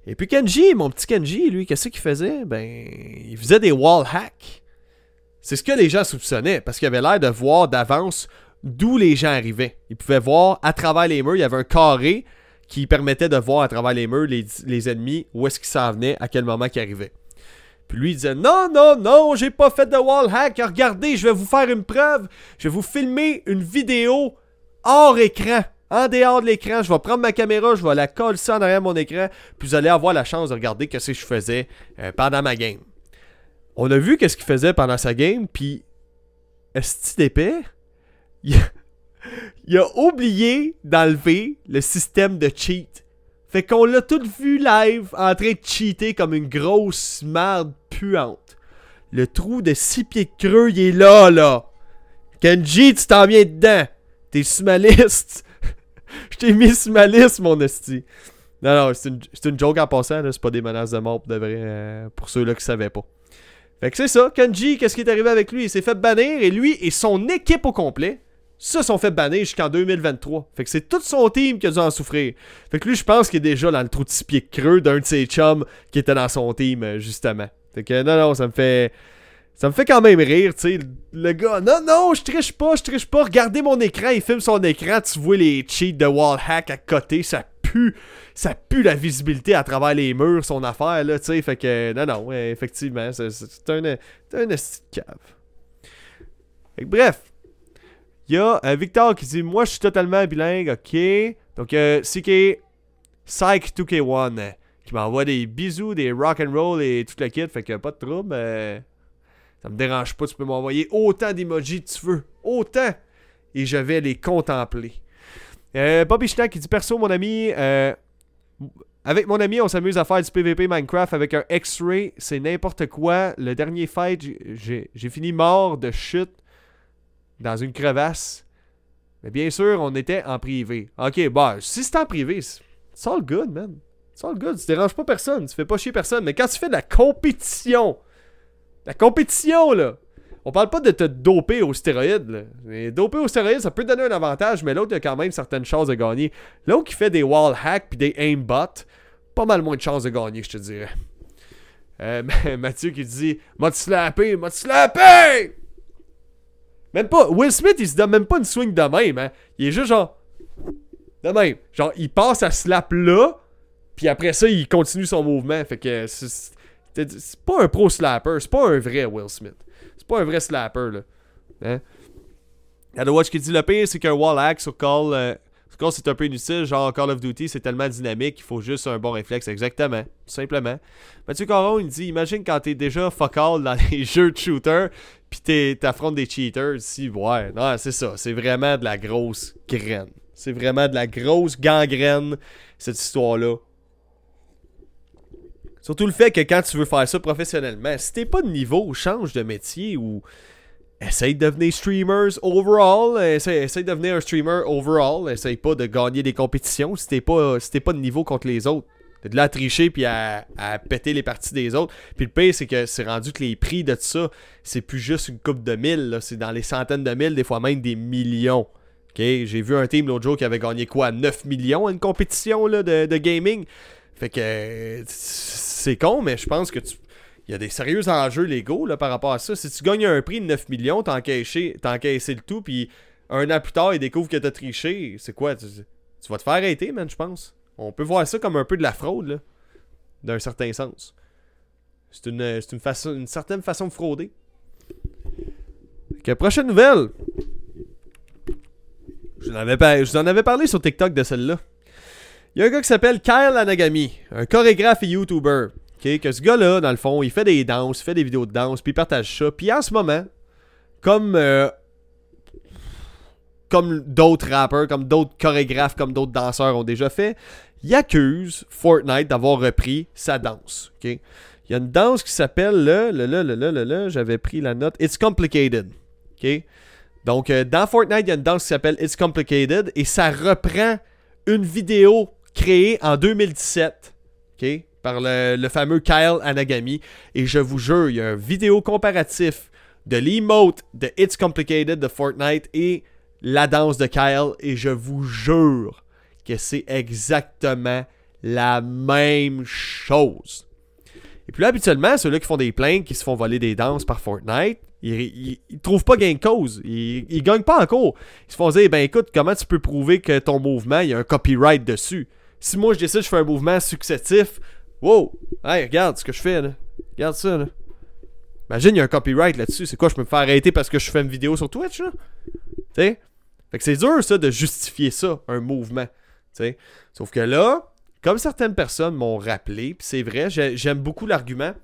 Et puis Kenji, mon petit Kenji, lui, qu'est-ce qu'il faisait? Ben, il faisait des wall hacks. C'est ce que les gens soupçonnaient, parce qu'il avait l'air de voir d'avance d'où les gens arrivaient. Il pouvait voir à travers les murs, il y avait un carré qui permettait de voir à travers les murs les, ennemis, où est-ce qu'ils s'en venaient, à quel moment ils arrivaient. Puis lui, il disait Non, non, non, j'ai pas fait de wall hack. Regardez, je vais vous faire une preuve. Je vais vous filmer une vidéo hors écran en dehors de l'écran, je vais prendre ma caméra, je vais la coller ça en arrière mon écran, puis vous allez avoir la chance de regarder ce que je faisais euh, pendant ma game. On a vu qu'est-ce qu'il faisait pendant sa game, puis est-ce d'épais? [laughs] Il, il a oublié d'enlever le système de cheat. Fait qu'on l'a tout vu live en train de cheater comme une grosse merde puante. Le trou de 6 pieds creux, il est là, là. Kenji, tu t'en viens dedans. T'es sur ma liste. Je t'ai mis sur ma liste, mon esti. Non, non, c'est une, joke en passant, c'est pas des menaces de mort pour, euh, pour ceux-là qui savaient pas. Fait que c'est ça, Kenji, qu'est-ce qui est arrivé avec lui? Il s'est fait bannir et lui et son équipe au complet se sont fait bannir jusqu'en 2023. Fait que c'est tout son team qui a dû en souffrir. Fait que lui, je pense qu'il est déjà dans le trou de pieds creux d'un de ses chums qui était dans son team, euh, justement. Fait que non, non, ça me fait. Ça me fait quand même rire, tu sais. Le gars, non, non, je triche pas, je triche pas. Regardez mon écran, il filme son écran, tu vois les cheats de wallhack à côté, ça pue. Ça pue la visibilité à travers les murs, son affaire, là, tu sais. Fait que, non, non, effectivement, c'est un, un cave. Fait que, bref. Il y a euh, Victor qui dit Moi, je suis totalement bilingue, ok. Donc, euh, CK Psych 2K1 qui m'envoie des bisous, des rock and roll et tout le kit. Fait que pas de trouble. Euh, ça me dérange pas, tu peux m'envoyer autant d'emojis que tu veux. Autant. Et je vais les contempler. Euh, Bobby Schnack qui dit Perso, mon ami, euh, avec mon ami, on s'amuse à faire du PVP Minecraft avec un X-Ray. C'est n'importe quoi. Le dernier fight, j'ai fini mort de chute dans une crevasse. Mais bien sûr, on était en privé. Ok, bah, si c'est en privé, c'est all good, man. C'est all good. Tu déranges pas personne. Tu fais pas chier personne. Mais quand tu fais de la compétition, la compétition, là, on parle pas de te doper aux stéroïdes. Là. Mais doper aux stéroïdes, ça peut te donner un avantage, mais l'autre a quand même certaines chances de gagner. L'autre qui fait des wall hacks puis des aimbots, pas mal moins de chances de gagner, je te dirais. Euh, [laughs] Mathieu qui dit M'a slappé, m'a slappé? Même pas. Will Smith, il se donne même pas une swing de même. Hein. Il est juste genre. De même. Genre, il passe à slap là, puis après ça, il continue son mouvement. Fait que pas un pro slapper, c'est pas un vrai Will Smith. C'est pas un vrai slapper, là. Hein? The Watch qui dit le pire, c'est qu'un wall hack sur call, euh, call c'est un peu inutile. Genre Call of Duty, c'est tellement dynamique qu'il faut juste un bon réflexe. Exactement. Tout simplement. Mathieu Caron, il dit Imagine quand t'es déjà fuck all dans les [laughs] jeux de shooter, pis t'affrontes des cheaters. Si, ouais, non, c'est ça. C'est vraiment de la grosse graine. C'est vraiment de la grosse gangrène, cette histoire-là. Surtout le fait que quand tu veux faire ça professionnellement, si t'es pas de niveau, change de métier ou essaye de devenir streamers overall. Essaye, de devenir un streamer overall. Essaye pas de gagner des compétitions si t'es pas, si pas de niveau contre les autres. T'es de la tricher puis à, péter les parties des autres. Puis le pire, c'est que c'est rendu que les prix de ça, c'est plus juste une coupe de mille. C'est dans les centaines de mille, des fois même des millions. J'ai vu un team l'autre jour qui avait gagné quoi? 9 millions à une compétition là, de, de gaming. Fait que c'est con, mais je pense que tu. Il y a des sérieux enjeux légaux là, par rapport à ça. Si tu gagnes un prix de 9 millions, t'as encaissé, le tout, puis un an plus tard, ils découvrent que t'as triché. C'est quoi? Tu, vas te faire arrêter, man, je pense. On peut voir ça comme un peu de la fraude, là. D'un certain sens. C'est une, une, façon, une certaine façon de frauder. Que prochaine nouvelle. Je vous en avais parlé sur TikTok de celle-là. Il y a un gars qui s'appelle Kyle Anagami, un chorégraphe et YouTuber. que ce gars-là, dans le fond, il fait des danses, il fait des vidéos de danse, puis il partage ça. Puis en ce moment, comme euh, comme d'autres rappeurs, comme d'autres chorégraphes, comme d'autres danseurs ont déjà fait, il accuse Fortnite d'avoir repris sa danse. Il y a une danse qui s'appelle le, le, le, le, le, le, j'avais pris la note, It's Complicated. Donc, euh, dans Fortnite, il y a une danse qui s'appelle It's Complicated et ça reprend une vidéo créé en 2017 ok, par le, fameux Kyle Anagami. Et je vous jure, il y a un vidéo comparatif de l'emote de It's Complicated de Fortnite et la danse de Kyle. Et je vous jure que c'est exactement la même chose. Et puis là, habituellement, ceux-là qui font des plaintes, qui se font voler des danses par Fortnite, ils, ils, trouvent pas gain de cause. Ils, ils gagnent pas encore. Ils se font dire, ben écoute, comment tu peux prouver que ton mouvement, il y a un copyright dessus? Si moi je décide, je fais un mouvement successif, wow, hey, regarde ce que je fais là. Regarde ça là. Imagine, il y a un copyright là-dessus. C'est quoi, je peux me faire arrêter parce que je fais une vidéo sur Twitch là? Tu sais? Fait que c'est dur ça de justifier ça, un mouvement. Tu sais? Sauf que là, comme certaines personnes m'ont rappelé, puis c'est vrai, j'aime beaucoup l'argument.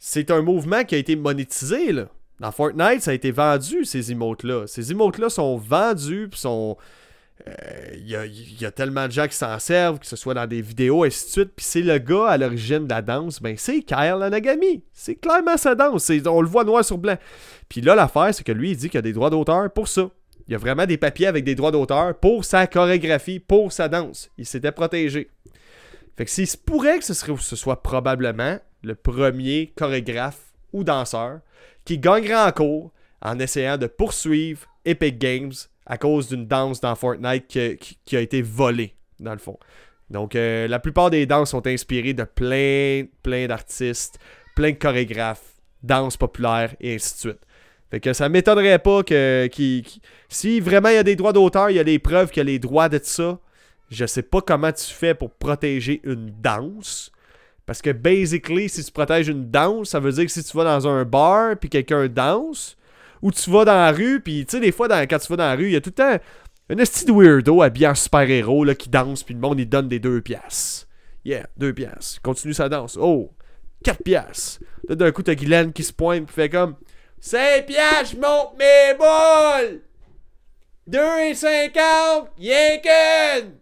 C'est un mouvement qui a été monétisé là. Dans Fortnite, ça a été vendu, ces emotes-là. Ces emotes-là sont vendus, puis sont il euh, y, a, tellement de gens qui s'en servent, que ce soit dans des vidéos, et ainsi de suite. Puis c'est le gars à l'origine de la danse, ben c'est Kyle Anagami. C'est clairement sa danse. On le voit noir sur blanc. Puis là, l'affaire, c'est que lui, il dit qu'il a des droits d'auteur pour ça. Il y a vraiment des papiers avec des droits d'auteur pour sa chorégraphie, pour sa danse. Il s'était protégé. Fait que s'il se pourrait que ce, serait, ce soit probablement le premier chorégraphe ou danseur qui gagnerait en cours en essayant de poursuivre Epic Games à cause d'une danse dans Fortnite qui, a été volée, dans le fond. Donc, euh, la plupart des danses sont inspirées de plein, plein d'artistes, plein de chorégraphes, danses populaires et ainsi de suite. Fait que ça m'étonnerait pas que, si vraiment il y a des droits d'auteur, il y a des preuves qu'il y a les droits de ça, je sais pas comment tu fais pour protéger une danse. Parce que basically, si tu protèges une danse, ça veut dire que si tu vas dans un bar puis quelqu'un danse, où tu vas dans la rue, puis tu sais, des fois, quand tu vas dans la rue, il y a tout le temps un esti de weirdo habillé en super-héros qui danse, puis le monde, il donne des deux piastres. Yeah, deux piastres. Continue sa danse. Oh, quatre piastres. Là, d'un coup, t'as Guylaine qui se pointe, puis fait comme 5 piastres, je monte mes boules! 2 et 50, y'en qu'une!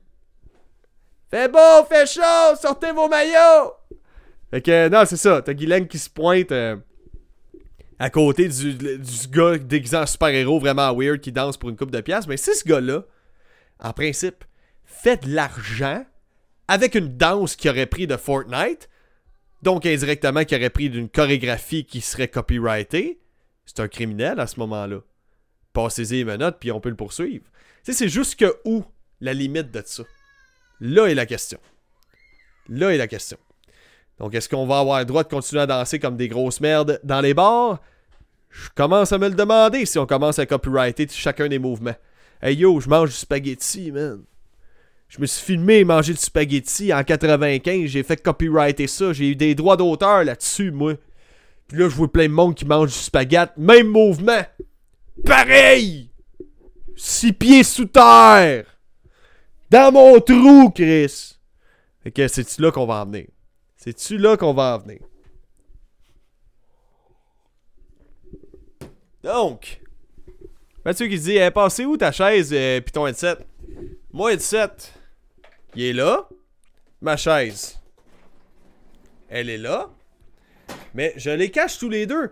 Fait beau, fait chaud, sortez vos maillots! Fait que, non, c'est ça. T'as Guylaine qui se pointe euh, à côté du, gars déguisé super-héros vraiment weird qui danse pour une coupe de pièces. Mais c'est ce gars-là, en principe, fait de l'argent avec une danse qu'il aurait pris de Fortnite. Donc, indirectement, qui aurait pris d'une chorégraphie qui serait copyrightée. C'est un criminel à ce moment-là. Passez-y les menottes, puis on peut le poursuivre. Tu c'est jusque où la limite de ça? Là est la question. Là est la question. Donc, est-ce qu'on va avoir le droit de continuer à danser comme des grosses merdes dans les bars? Je commence à me le demander si on commence à copyrighter chacun des mouvements. Hey yo, je mange du spaghetti, man. Je me suis filmé manger du spaghetti en 95, j'ai fait copyrighter ça, j'ai eu des droits d'auteur là-dessus, moi. Puis là, je vois plein de monde qui mange du spaghetti, même mouvement. Pareil! Six pieds sous terre! Dans mon trou, Chris! Fait que c'est-tu là qu'on va en venir? C'est-tu là qu'on va en venir? Donc, Mathieu qui dit, eh, passez où ta chaise et puis ton headset? Mon headset, il est là. Ma chaise, elle est là. Mais je les cache tous les deux.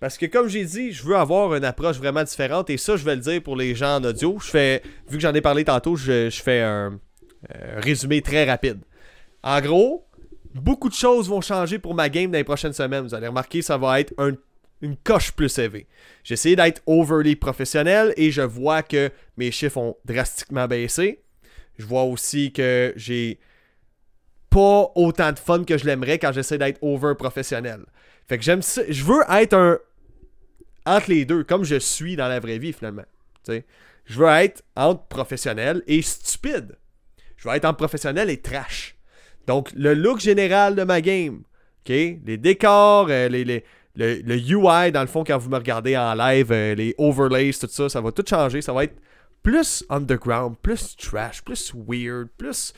Parce que comme j'ai dit, je veux avoir une approche vraiment différente. Et ça, je vais le dire pour les gens en audio. Je fais, vu que j'en ai parlé tantôt, je, fais un, résumé très rapide. En gros, beaucoup de choses vont changer pour ma game dans les prochaines semaines. Vous allez remarquer, ça va être une coche plus élevée. J'ai essayé d'être overly professionnel et je vois que mes chiffres ont drastiquement baissé. Je vois aussi que j'ai pas autant de fun que je l'aimerais quand j'essaie d'être over professionnel. Fait que j'aime ça. Je veux être un entre les deux, comme je suis dans la vraie vie finalement. Je veux être entre professionnel et stupide. Je veux être entre professionnel et trash. Donc, le look général de ma game, ok, les décors, euh, les, le, UI, dans le fond, quand vous me regardez en live, euh, les overlays, tout ça, ça va tout changer. Ça va être plus underground, plus trash, plus weird, plus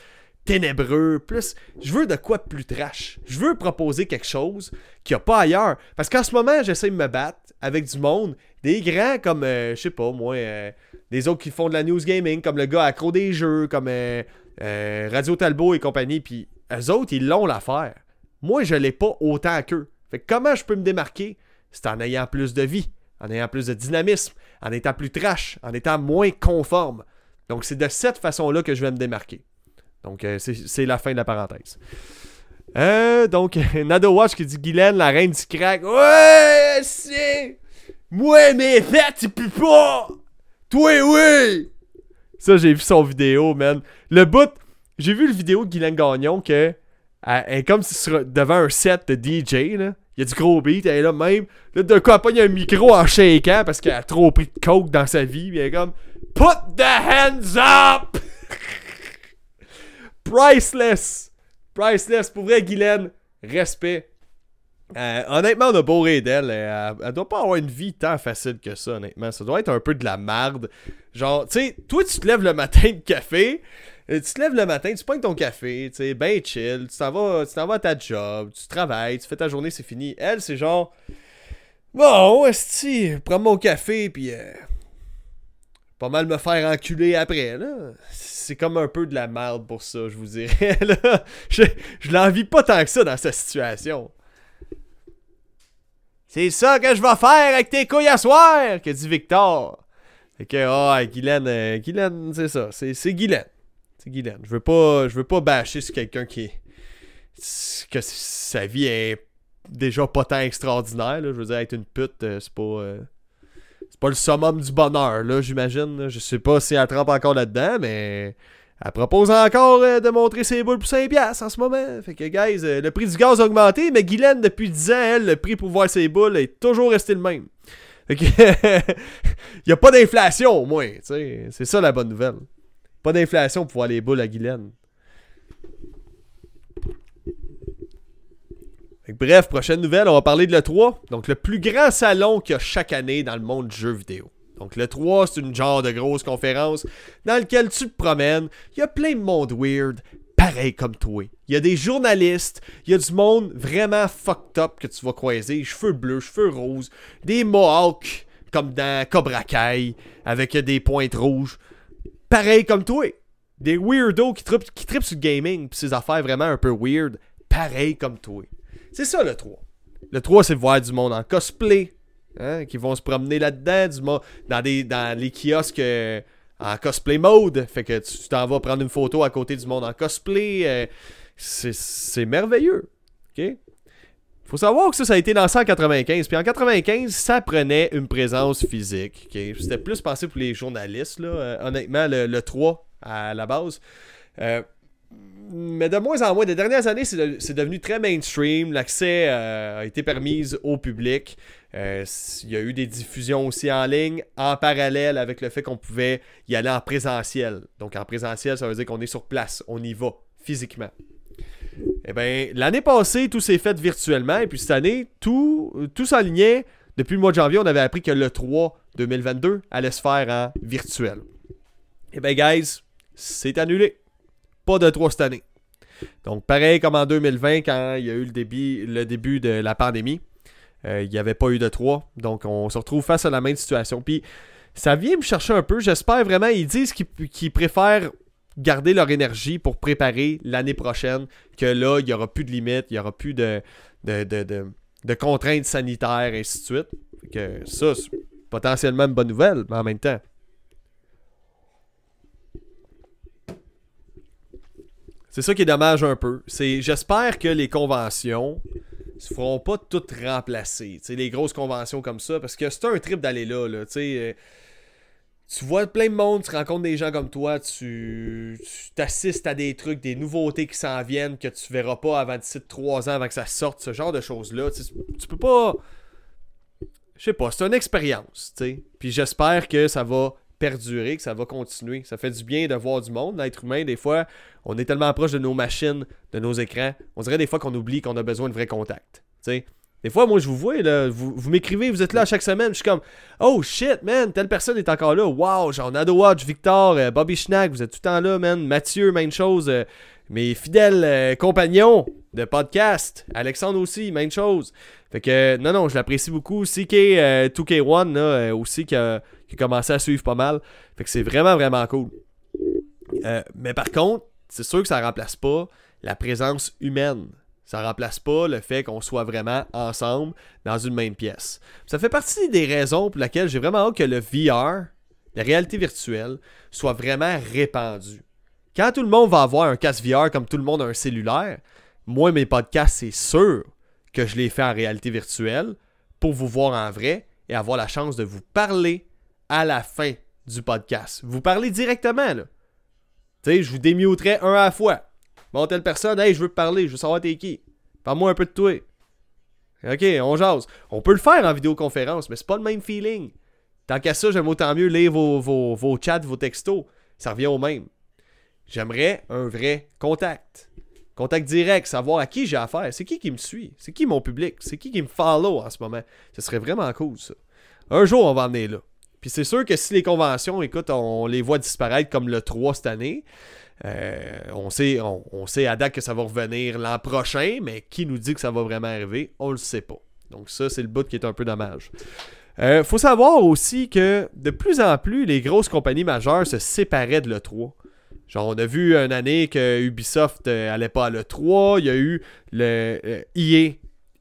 ténébreux, plus. Je veux de quoi plus trash. Je veux proposer quelque chose qu'il n'y a pas ailleurs. Parce qu'en ce moment, j'essaie de me battre avec du monde, des grands comme, euh, je sais pas, moi, euh, des autres qui font de la news gaming, comme le gars accro des jeux, comme euh, Radio Talbot et compagnie, puis eux autres, ils l'ont l'affaire. Moi, je l'ai pas autant qu'eux. Comment je peux me démarquer? C'est en ayant plus de vie, en ayant plus de dynamisme, en étant plus trash, en étant moins conforme. Donc, c'est de cette façon-là que je vais me démarquer. Donc, euh, c'est la fin de la parenthèse. Euh, donc, [laughs] Nado Watch qui dit Guylaine, la reine du crack. Ouais, c'est. Moi, mes fêtes, tu peux pas. Toi, oui. Ça, j'ai vu son vidéo, man. Le bout. J'ai vu le vidéo de Guylaine Gagnon que. Elle est comme si devant un set de DJ, là. Il y a du gros beat, elle est là même. Là, d'un coup, elle a un micro en shaking parce qu'elle a trop pris de coke dans sa vie. Puis elle est comme Put the hands up! [laughs] Priceless! Priceless. Pour vrai, Guylaine, respect. Euh, honnêtement, on a beau d'elle. Elle, elle, doit pas avoir une vie tant facile que ça, honnêtement. Ça doit être un peu de la merde. Genre, tu sais, toi, tu te lèves le matin de café. Euh, tu te lèves le matin, tu pognes ton café, tu sais, ben chill, tu t'en vas, tu vas à ta job, tu travailles, tu fais ta journée, c'est fini. Elle, c'est genre, bon, est-ce prends mon café, puis euh, pas mal me faire enculer après, là. C'est comme un peu de la merde pour ça, je vous dirais, [laughs] là. Je, je l'envie pas tant que ça dans cette situation. C'est ça que je vais faire avec tes couilles à soir, que dit Victor. Fait que, ah, oh, Guylaine, euh, Guylaine, c'est ça, c'est Guylaine. Guylaine. Je veux pas, je veux pas bâcher sur quelqu'un qui que sa vie est déjà pas tant extraordinaire, là. Je veux dire, être une pute, euh, c'est pas... Euh, c'est pas le summum du bonheur, là, j'imagine. Je sais pas si elle trempe encore là-dedans, mais elle propose encore euh, de montrer ses boules pour 5$ en ce moment. Fait que, guys, le prix du gaz a augmenté, mais Guylaine, depuis 10 ans, elle, le prix pour voir ses boules est toujours resté le même. Fait que, [laughs] y a pas d'inflation au moins, C'est ça la bonne nouvelle. Pas d'inflation pour voir les boules à Guylaine. Bref, prochaine nouvelle, on va parler de l'E3. Donc, le plus grand salon qu'il y a chaque année dans le monde du jeu vidéo. Donc, l'E3, c'est une genre de grosse conférence dans laquelle tu te promènes. Il y a plein de monde weird, pareil comme toi. Il y a des journalistes, il y a du monde vraiment fucked up que tu vas croiser. Cheveux bleus, cheveux roses, des mohawks comme dans Cobra Kai avec des pointes rouges. Pareil comme toi. Des weirdos qui trippent qui sur le gaming, puis ces affaires vraiment un peu weird, pareil comme toi. C'est ça le 3. Le 3, c'est voir du monde en cosplay, hein, qui vont se promener là-dedans, du mo- dans, dans les kiosques euh, en cosplay mode. Fait que tu t'en vas prendre une photo à côté du monde en cosplay. euh, c'est- merveilleux. Faut savoir que ça, ça a été lancé en 95. Puis en 95, ça prenait une présence physique. C'était plus pensé pour les journalistes. Euh, honnêtement, le, le 3 à la base. Euh, mais de moins en moins, des dernières années, c'est de- c'est devenu très mainstream. L'accès euh, a été permis au public. Il y a eu des diffusions aussi en ligne, en parallèle avec le fait qu'on pouvait y aller en présentiel. Donc en présentiel, ça veut dire qu'on est sur place, on y va, physiquement. Eh bien, l'année passée, tout s'est fait virtuellement, et puis cette année, tout, tout s'alignait. Depuis le mois de janvier, on avait appris que le 3 2022 allait se faire en virtuel. Eh bien, guys, c'est annulé. Pas de 3 cette année. Donc, pareil comme en 2020, quand il y a eu le début, de la pandémie, euh, il n'y avait pas eu de 3. Donc, on se retrouve face à la même situation. Puis, ça vient me chercher un peu. J'espère vraiment, ils disent qu'ils préfèrent garder leur énergie pour préparer l'année prochaine, que là, il n'y aura plus de limites, il n'y aura plus de, de, de, de- contraintes sanitaires, et ainsi de suite. Que ça, c'est potentiellement une bonne nouvelle, mais en même temps. C'est ça qui est dommage un peu. C'est j'espère que les conventions se feront pas toutes remplacer. Les grosses conventions comme ça, parce que c'est un trip d'aller là. là sais, euh, tu vois plein de monde, tu rencontres des gens comme toi, tu t'assistes à des trucs, des nouveautés qui s'en viennent que tu verras pas avant d'ici 3 ans, avant que ça sorte, ce genre de choses-là. Tu, tu peux pas. Je sais pas, c'est une expérience, tu sais. Puis j'espère que ça va perdurer, que ça va continuer. Ça fait du bien de voir du monde. L'être humain, des fois, on est tellement proche de nos machines, de nos écrans, on dirait des fois qu'on oublie qu'on a besoin de vrai contact. Tu sais. Des fois, moi, je vous vois, vous, m'écrivez, vous êtes là chaque semaine, je suis comme Oh shit, man, telle personne est encore là. Wow, genre Nado Watch, Victor, euh, Bobby Schnack, vous êtes tout le temps là, man. Mathieu, même chose. euh, mes fidèles euh, compagnons de podcast. Alexandre aussi, même chose. Fait que, non, non, je l'apprécie beaucoup. CK, euh, 2K1, là, aussi, qui a, qui a commencé à suivre pas mal. Fait que c'est vraiment, vraiment cool. Mais par contre, c'est sûr que ça remplace pas la présence humaine. Ça remplace pas le fait qu'on soit vraiment ensemble dans une même pièce. Ça fait partie des raisons pour lesquelles j'ai vraiment hâte que le VR, la réalité virtuelle, soit vraiment répandu. Quand tout le monde va avoir un casque VR comme tout le monde a un cellulaire, moi, mes podcasts, c'est sûr que je les fais en réalité virtuelle pour vous voir en vrai et avoir la chance de vous parler à la fin du podcast. Vous parlez directement, là. Tu sais, je vous démuterai un à la fois. Bon, telle personne, hey, je veux te parler, je veux savoir t'es qui. Parle-moi un peu de toi. Ok, on jase. On peut le faire en vidéoconférence, mais c'est pas le même feeling. Tant qu'à ça, j'aime autant mieux lire vos, vos, vos chats, vos textos. Ça revient au même. J'aimerais un vrai contact. Contact direct, savoir à qui j'ai affaire. C'est qui qui me suit? C'est qui mon public? C'est qui qui me follow en ce moment? Ce serait vraiment cool, ça. Un jour, on va en venir là. Puis c'est sûr que si les conventions, écoute, on les voit disparaître comme le 3 cette année, euh, on, sait, on, on sait à date que ça va revenir l'an prochain, mais qui nous dit que ça va vraiment arriver? On le sait pas. Donc ça, c'est le bout qui est un peu dommage. Euh, faut savoir aussi que de plus en plus, les grosses compagnies majeures se séparaient de l'E3. Genre, on a vu une année que Ubisoft euh, pas à l'E3. Il y a eu le euh, EA.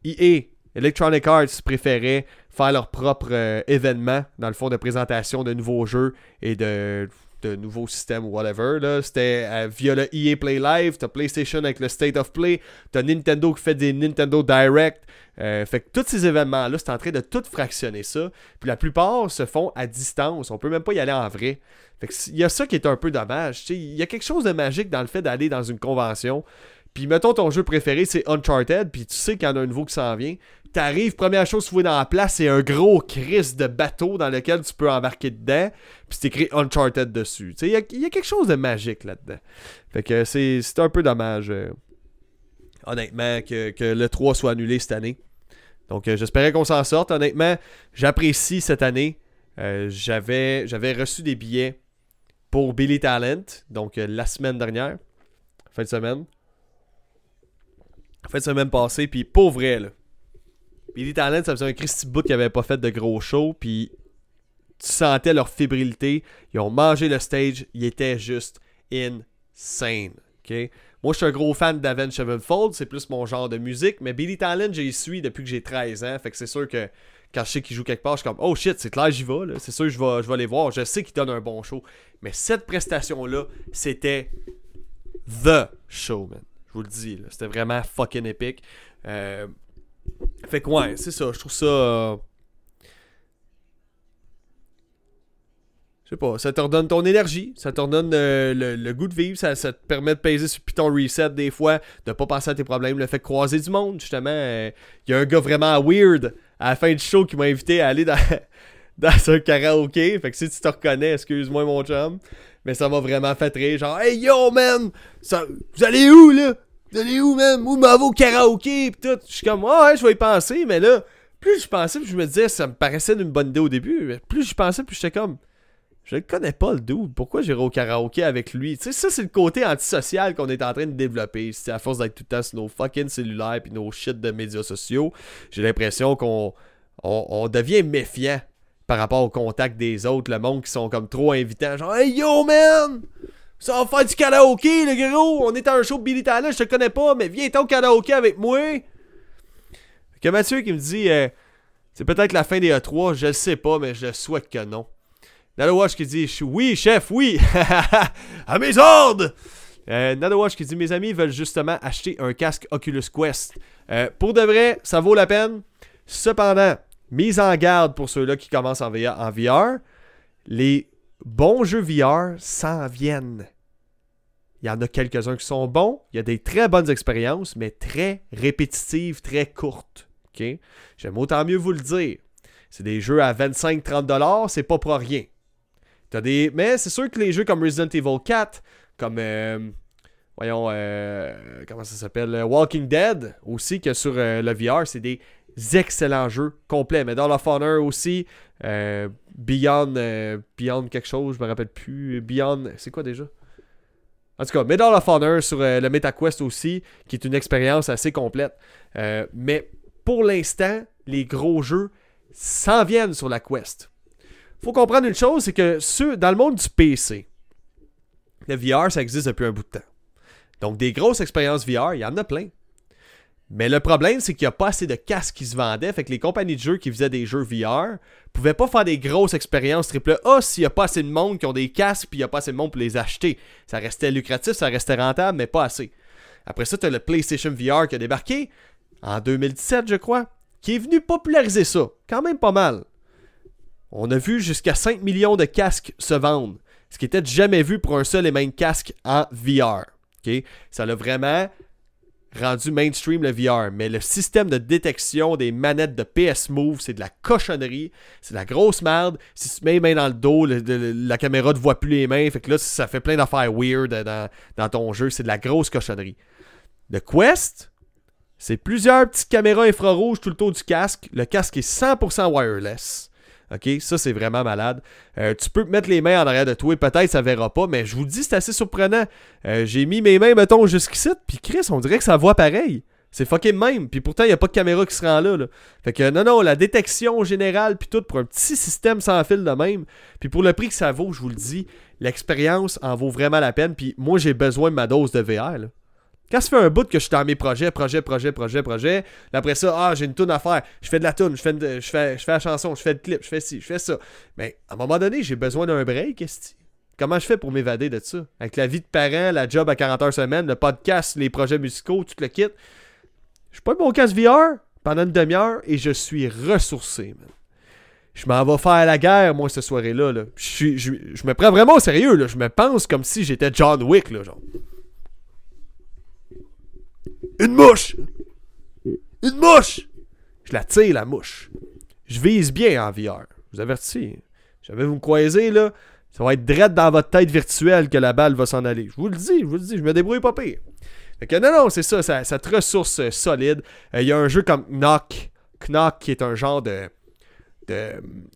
EA, Electronic Arts, préférait faire leur propre euh, événement, dans le fond, de présentation de nouveaux jeux et de, de nouveaux systèmes ou whatever. C'était euh, via le EA Play Live, t'as PlayStation avec le State of Play, t'as Nintendo qui fait des Nintendo Direct. Euh, fait que tous ces événements-là, c'est en train de tout fractionner ça. Puis la plupart se font à distance. On peut même pas y aller en vrai. Fait que il y a ça qui est un peu dommage. Il y a quelque chose de magique dans le fait d'aller dans une convention. Puis mettons ton jeu préféré, c'est Uncharted, puis tu sais qu'il y en a un nouveau qui s'en vient. T'arrives, première chose que tu dans la place, c'est un gros crise de bateau dans lequel tu peux embarquer dedans, puis c'est écrit Uncharted dessus. Il y, a- quelque chose de magique là-dedans. Fait que c'est un peu dommage, euh, honnêtement, que, que le 3 soit annulé cette année. Donc euh, j'espérais qu'on s'en sorte. Honnêtement, j'apprécie cette année. Euh, J'avais reçu des billets pour Billy Talent, donc la semaine dernière, fin de semaine. Fin de semaine passée, puis pour vrai, là. Billy Talent, ça faisait un Christy Boot qui avait pas fait de gros show, puis tu sentais leur fébrilité. Ils ont mangé le stage, ils étaient juste insane. Moi, je suis un gros fan d'Avenged Sevenfold, c'est plus mon genre de musique, mais Billy Talent, j'y suis depuis que j'ai 13 ans, fait que c'est sûr que quand je sais qu'il joue quelque part, je suis comme oh shit, c'est clair, j'y vais, c'est sûr, je vais, je vais voir, je sais qu'il donne un bon show. Mais cette prestation-là, c'était The Show, man. Je vous le dis, c'était vraiment fucking épique. Euh, fait que ouais, c'est ça, je trouve ça. Euh, je sais pas, ça te redonne ton énergie, ça te redonne euh, le, goût de vivre, ça, te permet de peser sur ton reset des fois, de pas penser à tes problèmes, le fait de croiser du monde, justement. Il y a un gars vraiment weird à la fin du show qui m'a invité à aller dans, [laughs] dans un karaoké. Fait que si tu te reconnais, excuse-moi mon chum. Mais ça m'a vraiment fait rire. Genre, hey yo man, vous allez où là? Où man? Où au karaoké? Pis tout. Je suis comme, ouais, je vais y penser. Mais là, plus je pensais, plus je me disais, ça me paraissait une bonne idée au début. Mais plus je pensais, plus j'étais comme, je le connais pas le dude. Pourquoi j'irai au karaoké avec lui? Tu sais, ça, c'est le côté antisocial qu'on est en train de développer. C'est à force d'être tout le temps sur nos fucking cellulaires puis nos shit de médias sociaux. J'ai l'impression qu'on on devient méfiant par rapport au contact des autres, le monde qui sont comme trop invitants. Genre, hey yo man! Ça va faire du karaoké, le gros! On est à un show Billy Talent, je te connais pas, mais viens au karaoké avec moi! Que Mathieu qui me dit, euh, c'est peut-être la fin des E3, je le sais pas, mais je souhaite que non. Watch qui dit, oui, chef, oui! [laughs] à mes ordres! Euh, qui dit Mes amis veulent justement acheter un casque Oculus Quest. Euh, pour de vrai, ça vaut la peine. Cependant, mise en garde pour ceux-là qui commencent en VR, les bons jeux VR s'en viennent. Il y en a quelques-uns qui sont bons, il y a des très bonnes expériences, mais très répétitives, très courtes. J'aime autant mieux vous le dire. C'est des jeux à 25-30$, c'est pas pour rien. des... Mais c'est sûr que les jeux comme Resident Evil 4, comme euh, voyons, euh, comment ça s'appelle, Walking Dead aussi, que sur euh, le VR, c'est des excellents jeux complets. Mais dans of Honor aussi, euh, Beyond, euh, Beyond quelque chose, je me rappelle plus. Beyond, c'est quoi déjà? En tout cas, Medal of Honor sur euh, le MetaQuest aussi, qui est une expérience assez complète. mais pour l'instant, les gros jeux s'en viennent sur la Quest. Faut comprendre une chose, c'est que ceux, dans le monde du PC, le VR, ça existe depuis un bout de temps. Donc, des grosses expériences VR, il y en a plein. Mais le problème, c'est qu'il n'y a pas assez de casques qui se vendaient. Fait que les compagnies de jeux qui faisaient des jeux VR pouvaient pas faire des grosses expériences AAA s'il n'y a pas assez de monde qui ont des casques puis il n'y a pas assez de monde pour les acheter. Ça restait lucratif, ça restait rentable, mais pas assez. Après ça, tu as le PlayStation VR qui a débarqué en 2017, je crois, qui est venu populariser ça. Quand même pas mal. On a vu jusqu'à 5 millions de casques se vendre. Ce qui était jamais vu pour un seul et même casque en VR. Ça l'a vraiment rendu mainstream le VR, mais le système de détection des manettes de PS Move, c'est de la cochonnerie, c'est de la grosse merde. Si tu mets les mains dans le dos, la caméra ne voit plus les mains, fait que là, ça fait plein d'affaires weird dans, ton jeu, c'est de la grosse cochonnerie. Le Quest, c'est plusieurs petites caméras infrarouges tout le tour du casque. Le casque est 100% wireless. OK? Ça, c'est vraiment malade. Euh, tu peux mettre les mains en arrière de toi et peut-être ça verra pas, mais je vous dis, c'est assez surprenant. Euh, j'ai mis mes mains, mettons, jusqu'ici, puis Chris, on dirait que ça voit pareil. C'est fucking même. Puis pourtant, il n'y a pas de caméra qui se rend là, Fait que non, non, la détection générale, puis tout, pour un petit système sans fil de même. Puis pour le prix que ça vaut, je vous le dis, l'expérience en vaut vraiment la peine. Puis moi, j'ai besoin de ma dose de VR. Quand ça fait un bout que je suis dans mes projets, projet, projet, projet, projet, après ça, ah, j'ai une tune à faire, je fais de la tune, je fais, je, fais, je fais la chanson, je fais le clip, je fais ci, je fais ça. Mais à un moment donné, j'ai besoin d'un break, quest Comment je fais pour m'évader de ça? Avec la vie de parent, la job à 40 heures semaine, le podcast, les projets musicaux, tout le kit. Je pas mon casque VR pendant une demi-heure et je suis ressourcé, man. Je m'en vais faire la guerre, moi, cette soirée-là. Là. Je, je, je, me prends vraiment au sérieux. Là. Je me pense comme si j'étais John Wick. Là, genre. Une mouche! Une mouche! Je la tire, la mouche. Je vise bien en VR. Je vous avertis. Jamais vous me là. Ça va être direct dans votre tête virtuelle que la balle va s'en aller. Je vous le dis, je vous le dis, je me débrouille pas pire. Fait que non, non, c'est ça, ça, cette ressource euh, solide. Euh, il y a un jeu comme Knock. Knock qui est un genre de, de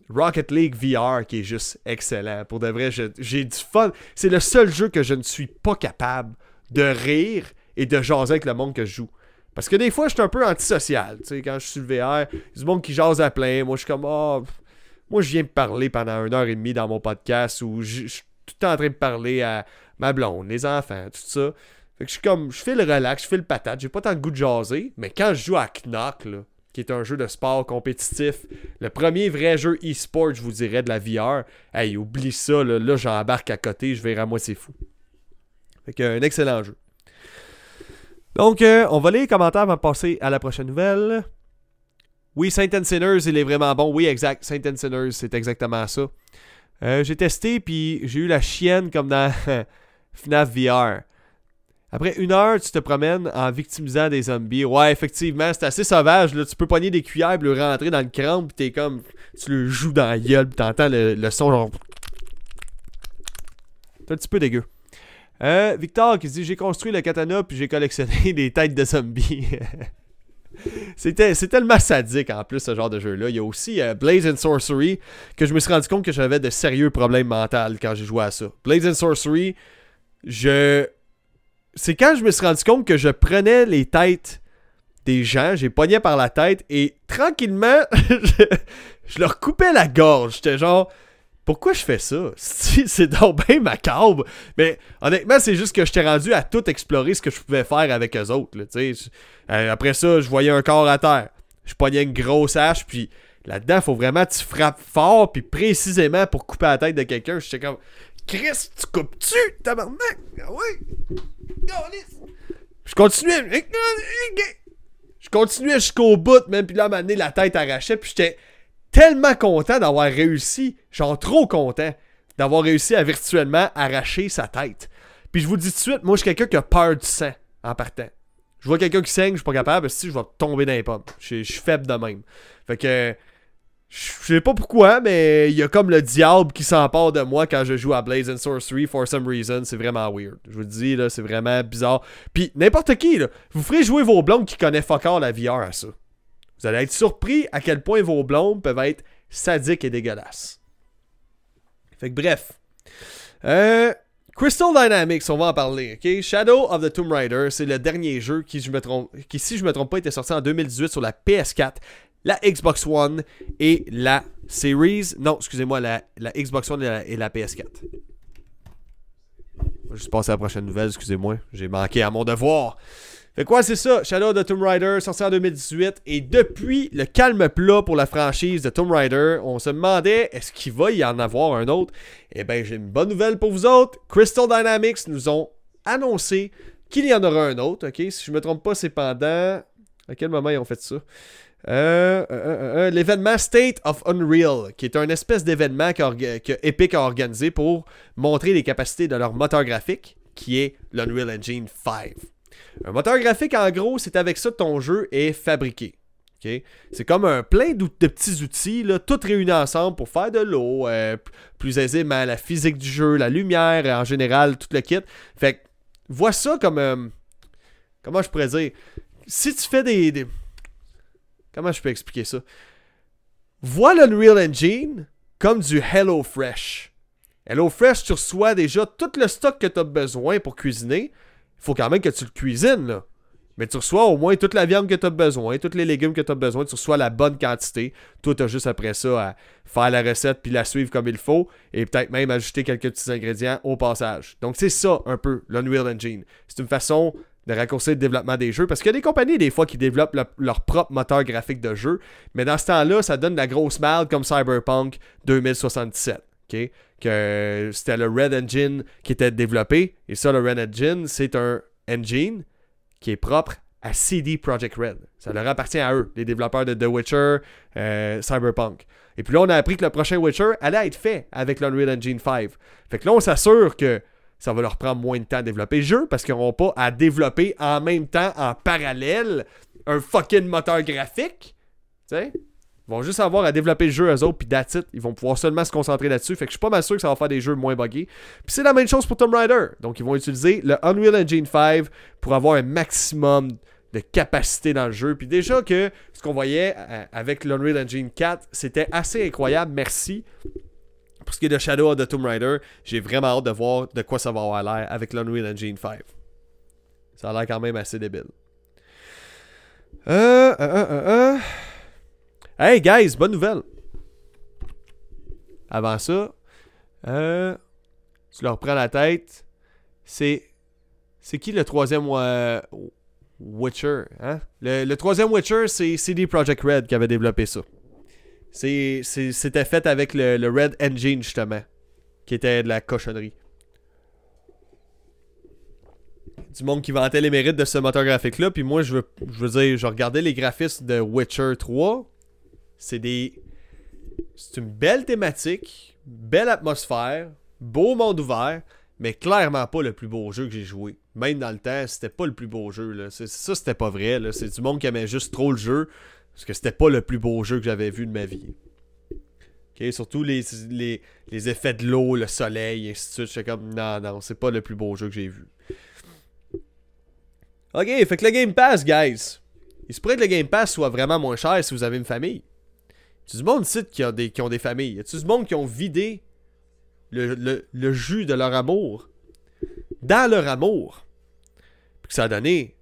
Rocket League VR qui est juste excellent. Pour de vrai, j'ai du fun. C'est le seul jeu que je ne suis pas capable de rire et de jaser avec le monde que je joue. Parce que des fois, je suis un peu antisocial. Tu sais, quand je suis le VR, il y a du monde qui jase à plein. Moi, je suis comme, oh, moi, je viens de parler pendant une heure et demie dans mon podcast où je, suis tout en train de parler à ma blonde, les enfants, tout ça. Que je suis comme, je fais le relax, je fais le patate, j'ai pas tant de goût de jaser, mais quand je joue à Knock, qui est un jeu de sport compétitif, le premier vrai jeu e-sport, je vous dirais, de la VR, hey, oublie ça, là, j'embarque à côté, je vais à moi, c'est fou. Fait un excellent jeu. Donc, euh, on va lire les commentaires avant de passer à la prochaine nouvelle. Oui, Saint and il est vraiment bon. Oui, exact. Saint and c'est exactement ça. Euh, j'ai testé, puis j'ai eu la chienne comme dans [laughs] FNAF VR. Après une heure, tu te promènes en victimisant des zombies. Ouais, effectivement, c'est assez sauvage. Là. Tu peux pogner des cuillères, et le rentrer dans le crâne, puis t'es comme. Tu le joues dans la gueule, puis t'entends le, le son genre. C'est un petit peu dégueu. Euh, Victor qui dit J'ai construit le katana, puis j'ai collectionné [laughs] des têtes de zombies. [laughs] C'était, c'est tellement sadique en plus ce genre de jeu-là. Il y a aussi euh, Blaze and Sorcery que je me suis rendu compte que j'avais de sérieux problèmes mentaux quand j'ai joué à ça. Blaze and Sorcery, je. C'est quand je me suis rendu compte que je prenais les têtes des gens, j'ai pogné par la tête et tranquillement, [laughs] je, je leur coupais la gorge. J'étais genre pourquoi je fais ça? [laughs] C'est donc bien macabre. Mais honnêtement, c'est juste que je t'ai rendu à tout explorer ce que je pouvais faire avec eux autres. Euh, après ça, je voyais un corps à terre. Je pognais une grosse hache, puis là-dedans, faut vraiment que tu frappes fort, puis précisément pour couper la tête de quelqu'un. J'étais comme, Chris, tu coupes-tu, tabarnak? Ah oui! Je continuais. Je continuais jusqu'au bout, même, puis là, à la tête arrachait, puis j'étais tellement content d'avoir réussi, genre trop content d'avoir réussi à virtuellement arracher sa tête. Puis je vous dis tout de suite, moi je suis quelqu'un qui a peur du sang en partant. Je vois quelqu'un qui saigne, je suis pas capable, si je vais tomber dans les pommes. Je suis faible de même. Fait que je sais pas pourquoi, mais il y a comme le diable qui s'empare de moi quand je joue à Blaze and Sorcery for some reason. C'est vraiment weird. Je vous le dis, là, c'est vraiment bizarre. Puis n'importe qui, là, vous ferez jouer vos blondes qui connaissent fuck la VR à ça. Vous allez être surpris à quel point vos blondes peuvent être sadiques et dégueulasses. Fait que bref. Euh, Crystal Dynamics, on va en parler. Shadow of the Tomb Raider, c'est le dernier jeu qui, si je me trompe pas, était sorti en 2018 sur la PS4, la Xbox One et la Series. Non, excusez-moi, la, Xbox One et la, PS4. Je juste passer à la prochaine nouvelle, excusez-moi. J'ai manqué à mon devoir. Fait quoi, c'est ça, Shadow the Tomb Raider, sorti en 2018, et depuis le calme plat pour la franchise de Tomb Raider, on se demandait est-ce qu'il va y en avoir un autre? Eh bien, j'ai une bonne nouvelle pour vous autres. Crystal Dynamics nous ont annoncé qu'il y en aura un autre, ok? Si je me trompe pas, c'est pendant. À quel moment ils ont fait ça? Euh, euh, euh, l'événement State of Unreal, qui est un espèce d'événement que, Epic a organisé pour montrer les capacités de leur moteur graphique, qui est l'Unreal Engine 5. Un moteur graphique, en gros, c'est avec ça que ton jeu est fabriqué. C'est comme un plein de petits outils, là, tous réunis ensemble pour faire de l'eau, euh, plus aisément, la physique du jeu, la lumière, en général, tout le kit. Fait que, vois ça comme. Euh, comment je pourrais dire? Si tu fais des, Comment je peux expliquer ça? Vois l'Unreal Engine comme du Hello Fresh. Hello Fresh, tu reçois déjà tout le stock que tu as besoin pour cuisiner il faut quand même que tu le cuisines, là. Mais tu reçois au moins toute la viande que tu as besoin, tous les légumes que tu as besoin, tu reçois la bonne quantité. Toi, tu as juste après ça à faire la recette puis la suivre comme il faut et peut-être même ajouter quelques petits ingrédients au passage. Donc, c'est ça un peu l'Unreal Engine. C'est une façon de raccourcir le développement des jeux parce qu'il y a des compagnies des fois qui développent leur propre moteur graphique de jeu, mais dans ce temps-là, ça donne de la grosse merde comme Cyberpunk 2077. Que c'était le Red Engine qui était développé. Et ça, le Red Engine, c'est un engine qui est propre à CD Projekt Red. Ça leur appartient à eux, les développeurs de The Witcher, euh, Cyberpunk. Et puis là, on a appris que le prochain Witcher allait être fait avec l'Unreal Engine 5. Fait que là, on s'assure que ça va leur prendre moins de temps à développer le jeu parce qu'ils n'auront pas à développer en même temps, en parallèle, un fucking moteur graphique. Tu sais? Ils vont juste avoir à développer le jeu eux autres, puis it. Ils vont pouvoir seulement se concentrer là-dessus. Fait que je suis pas mal sûr que ça va faire des jeux moins buggés. Puis c'est la même chose pour Tomb Raider. Donc ils vont utiliser le Unreal Engine 5 pour avoir un maximum de capacité dans le jeu. Puis déjà que ce qu'on voyait euh, avec l'Unreal Engine 4, c'était assez incroyable. Merci. Pour ce qui est de Shadow of the Tomb Raider, j'ai vraiment hâte de voir de quoi ça va avoir l'air avec l'Unreal Engine 5. Ça a l'air quand même assez débile. Euh, euh, euh, euh. Hey guys, bonne nouvelle. Avant ça, euh, tu leur prends la tête. c'est. C'est qui le troisième euh, Witcher hein? le, troisième Witcher, c'est CD Projekt Red qui avait développé ça. C'était fait avec le, le Red Engine, justement, qui était de la cochonnerie du monde qui vantait les mérites de ce moteur graphique-là. Puis moi, je veux, je veux dire, je regardais les graphismes de Witcher 3. C'est des. C'est une belle thématique, belle atmosphère, beau monde ouvert, mais clairement pas le plus beau jeu que j'ai joué. Même dans le temps, c'était pas le plus beau jeu. Là. Ça, c'était pas vrai. C'est du monde qui aimait juste trop le jeu. Parce que c'était pas le plus beau jeu que j'avais vu de ma vie. Ok, surtout les, effets de l'eau, le soleil, et ainsi de suite. Comme, non, non, c'est pas le plus beau jeu que j'ai vu. Ok, fait que le Game Pass, guys. Il se pourrait que le Game Pass soit vraiment moins cher si vous avez une famille. Tu du monde ici qui, des, qui ont des familles. Y a-tu du monde qui ont vidé le, le, jus de leur amour? Dans leur amour? Puis que ça a donné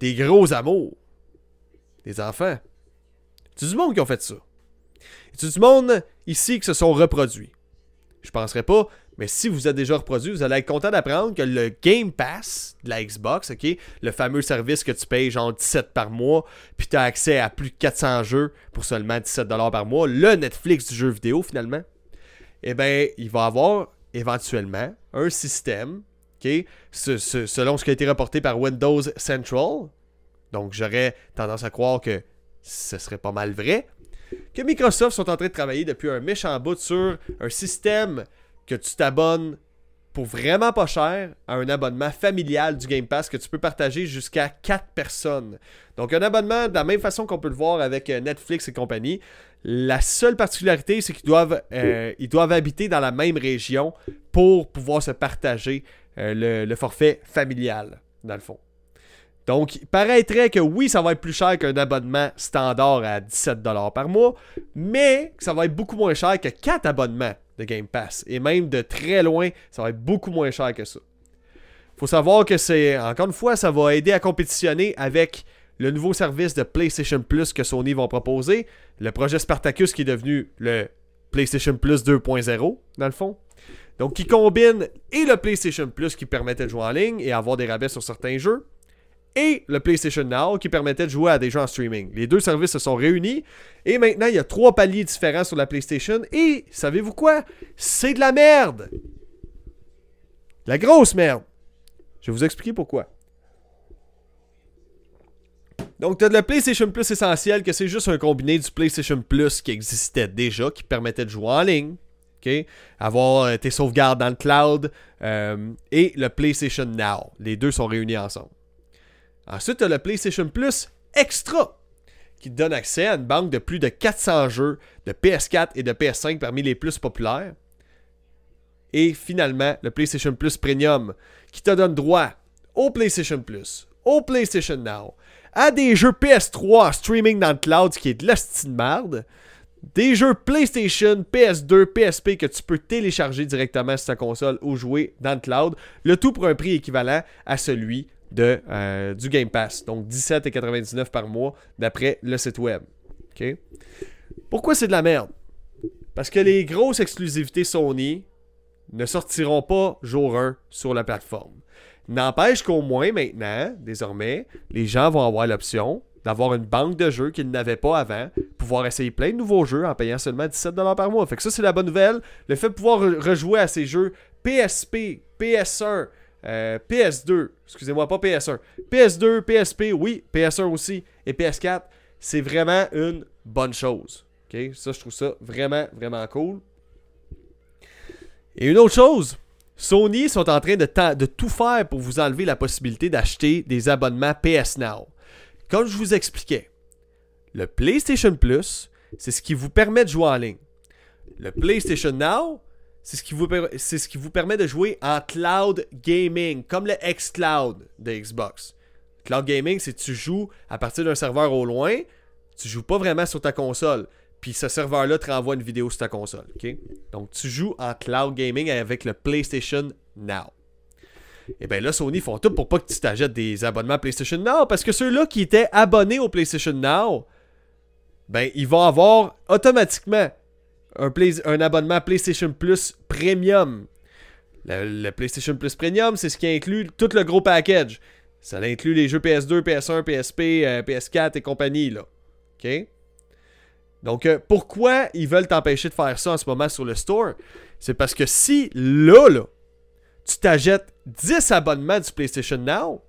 des gros amours. Des enfants. Tu du monde qui ont fait ça? Y a-tu du monde ici qui se sont reproduits? Je penserais pas. Mais si vous êtes déjà reproduit, vous allez être content d'apprendre que le Game Pass de la Xbox, le fameux service que tu payes genre 17 par mois, puis tu as accès à plus de 400 jeux pour seulement 17$ par mois, le Netflix du jeu vidéo finalement, eh bien, il va avoir éventuellement un système, selon ce qui a été reporté par Windows Central. Donc j'aurais tendance à croire que ce serait pas mal vrai, que Microsoft sont en train de travailler depuis un méchant bout sur un système que tu t'abonnes pour vraiment pas cher à un abonnement familial du Game Pass que tu peux partager jusqu'à 4 personnes. Donc un abonnement de la même façon qu'on peut le voir avec euh, Netflix et compagnie. La seule particularité, c'est qu'ils doivent, euh, ils doivent habiter dans la même région pour pouvoir se partager euh, le, forfait familial, dans le fond. Donc, il paraîtrait que oui, ça va être plus cher qu'un abonnement standard à 17$ par mois, mais ça va être beaucoup moins cher que 4 abonnements de Game Pass. Et même de très loin, ça va être beaucoup moins cher que ça. Faut savoir que c'est, encore une fois, ça va aider à compétitionner avec le nouveau service de PlayStation Plus que Sony vont proposer, le projet Spartacus qui est devenu le PlayStation Plus 2.0, dans le fond. Donc, qui combine et le PlayStation Plus qui permettait de jouer en ligne et avoir des rabais sur certains jeux, et le PlayStation Now qui permettait de jouer à des jeux en streaming. Les deux services se sont réunis et maintenant il y a trois paliers différents sur la PlayStation et savez-vous quoi? C'est de la merde. La grosse merde. Je vais vous expliquer pourquoi. Donc, tu as le PlayStation Plus essentiel, que c'est juste un combiné du PlayStation Plus qui existait déjà, qui permettait de jouer en ligne, avoir euh, tes sauvegardes dans le cloud, euh, et le PlayStation Now. Les deux sont réunis ensemble. Ensuite, tu as le PlayStation Plus Extra, qui te donne accès à une banque de plus de 400 jeux de PS4 et de PS5 parmi les plus populaires. Et finalement, le PlayStation Plus Premium, qui te donne droit au PlayStation Plus, au PlayStation Now, à des jeux PS3 en streaming dans le cloud, ce qui est de la de des jeux PlayStation, PS2, PSP que tu peux télécharger directement sur ta console ou jouer dans le cloud, le tout pour un prix équivalent à celui de, euh, du Game Pass. Donc 17,99 par mois d'après le site web. Pourquoi c'est de la merde? Parce que les grosses exclusivités Sony ne sortiront pas jour 1 sur la plateforme. N'empêche qu'au moins maintenant, désormais, les gens vont avoir l'option d'avoir une banque de jeux qu'ils n'avaient pas avant, pouvoir essayer plein de nouveaux jeux en payant seulement 17$ par mois. Fait que ça, c'est la bonne nouvelle. Le fait de pouvoir rejouer à ces jeux PSP, PS1, euh, PS2, excusez-moi, pas PS1. PS2, PSP, oui, PS1 aussi, et PS4, c'est vraiment une bonne chose. Ça, je trouve ça vraiment, vraiment cool. Et une autre chose, Sony sont en train de, de tout faire pour vous enlever la possibilité d'acheter des abonnements PS Now. Comme je vous expliquais, le PlayStation Plus, c'est ce qui vous permet de jouer en ligne. Le PlayStation Now, c'est ce, qui vous, ce qui vous permet de jouer en cloud gaming, comme le xCloud de Xbox. Cloud gaming, c'est que tu joues à partir d'un serveur au loin, tu joues pas vraiment sur ta console. Puis ce serveur-là te renvoie une vidéo sur ta console. Donc tu joues en cloud gaming avec le PlayStation Now. Et eh bien là, Sony font tout pour pas que tu t'achètes des abonnements PlayStation Now. Parce que ceux-là qui étaient abonnés au PlayStation Now, ben ils vont avoir automatiquement un, abonnement PlayStation Plus Premium. Le, PlayStation Plus Premium, c'est ce qui inclut tout le gros package. Ça inclut les jeux PS2, PS1, PSP, PS4 et compagnie? Donc, euh, pourquoi ils veulent t'empêcher de faire ça en ce moment sur le store? C'est parce que si, là, là, tu t'achètes 10 abonnements du PlayStation Now,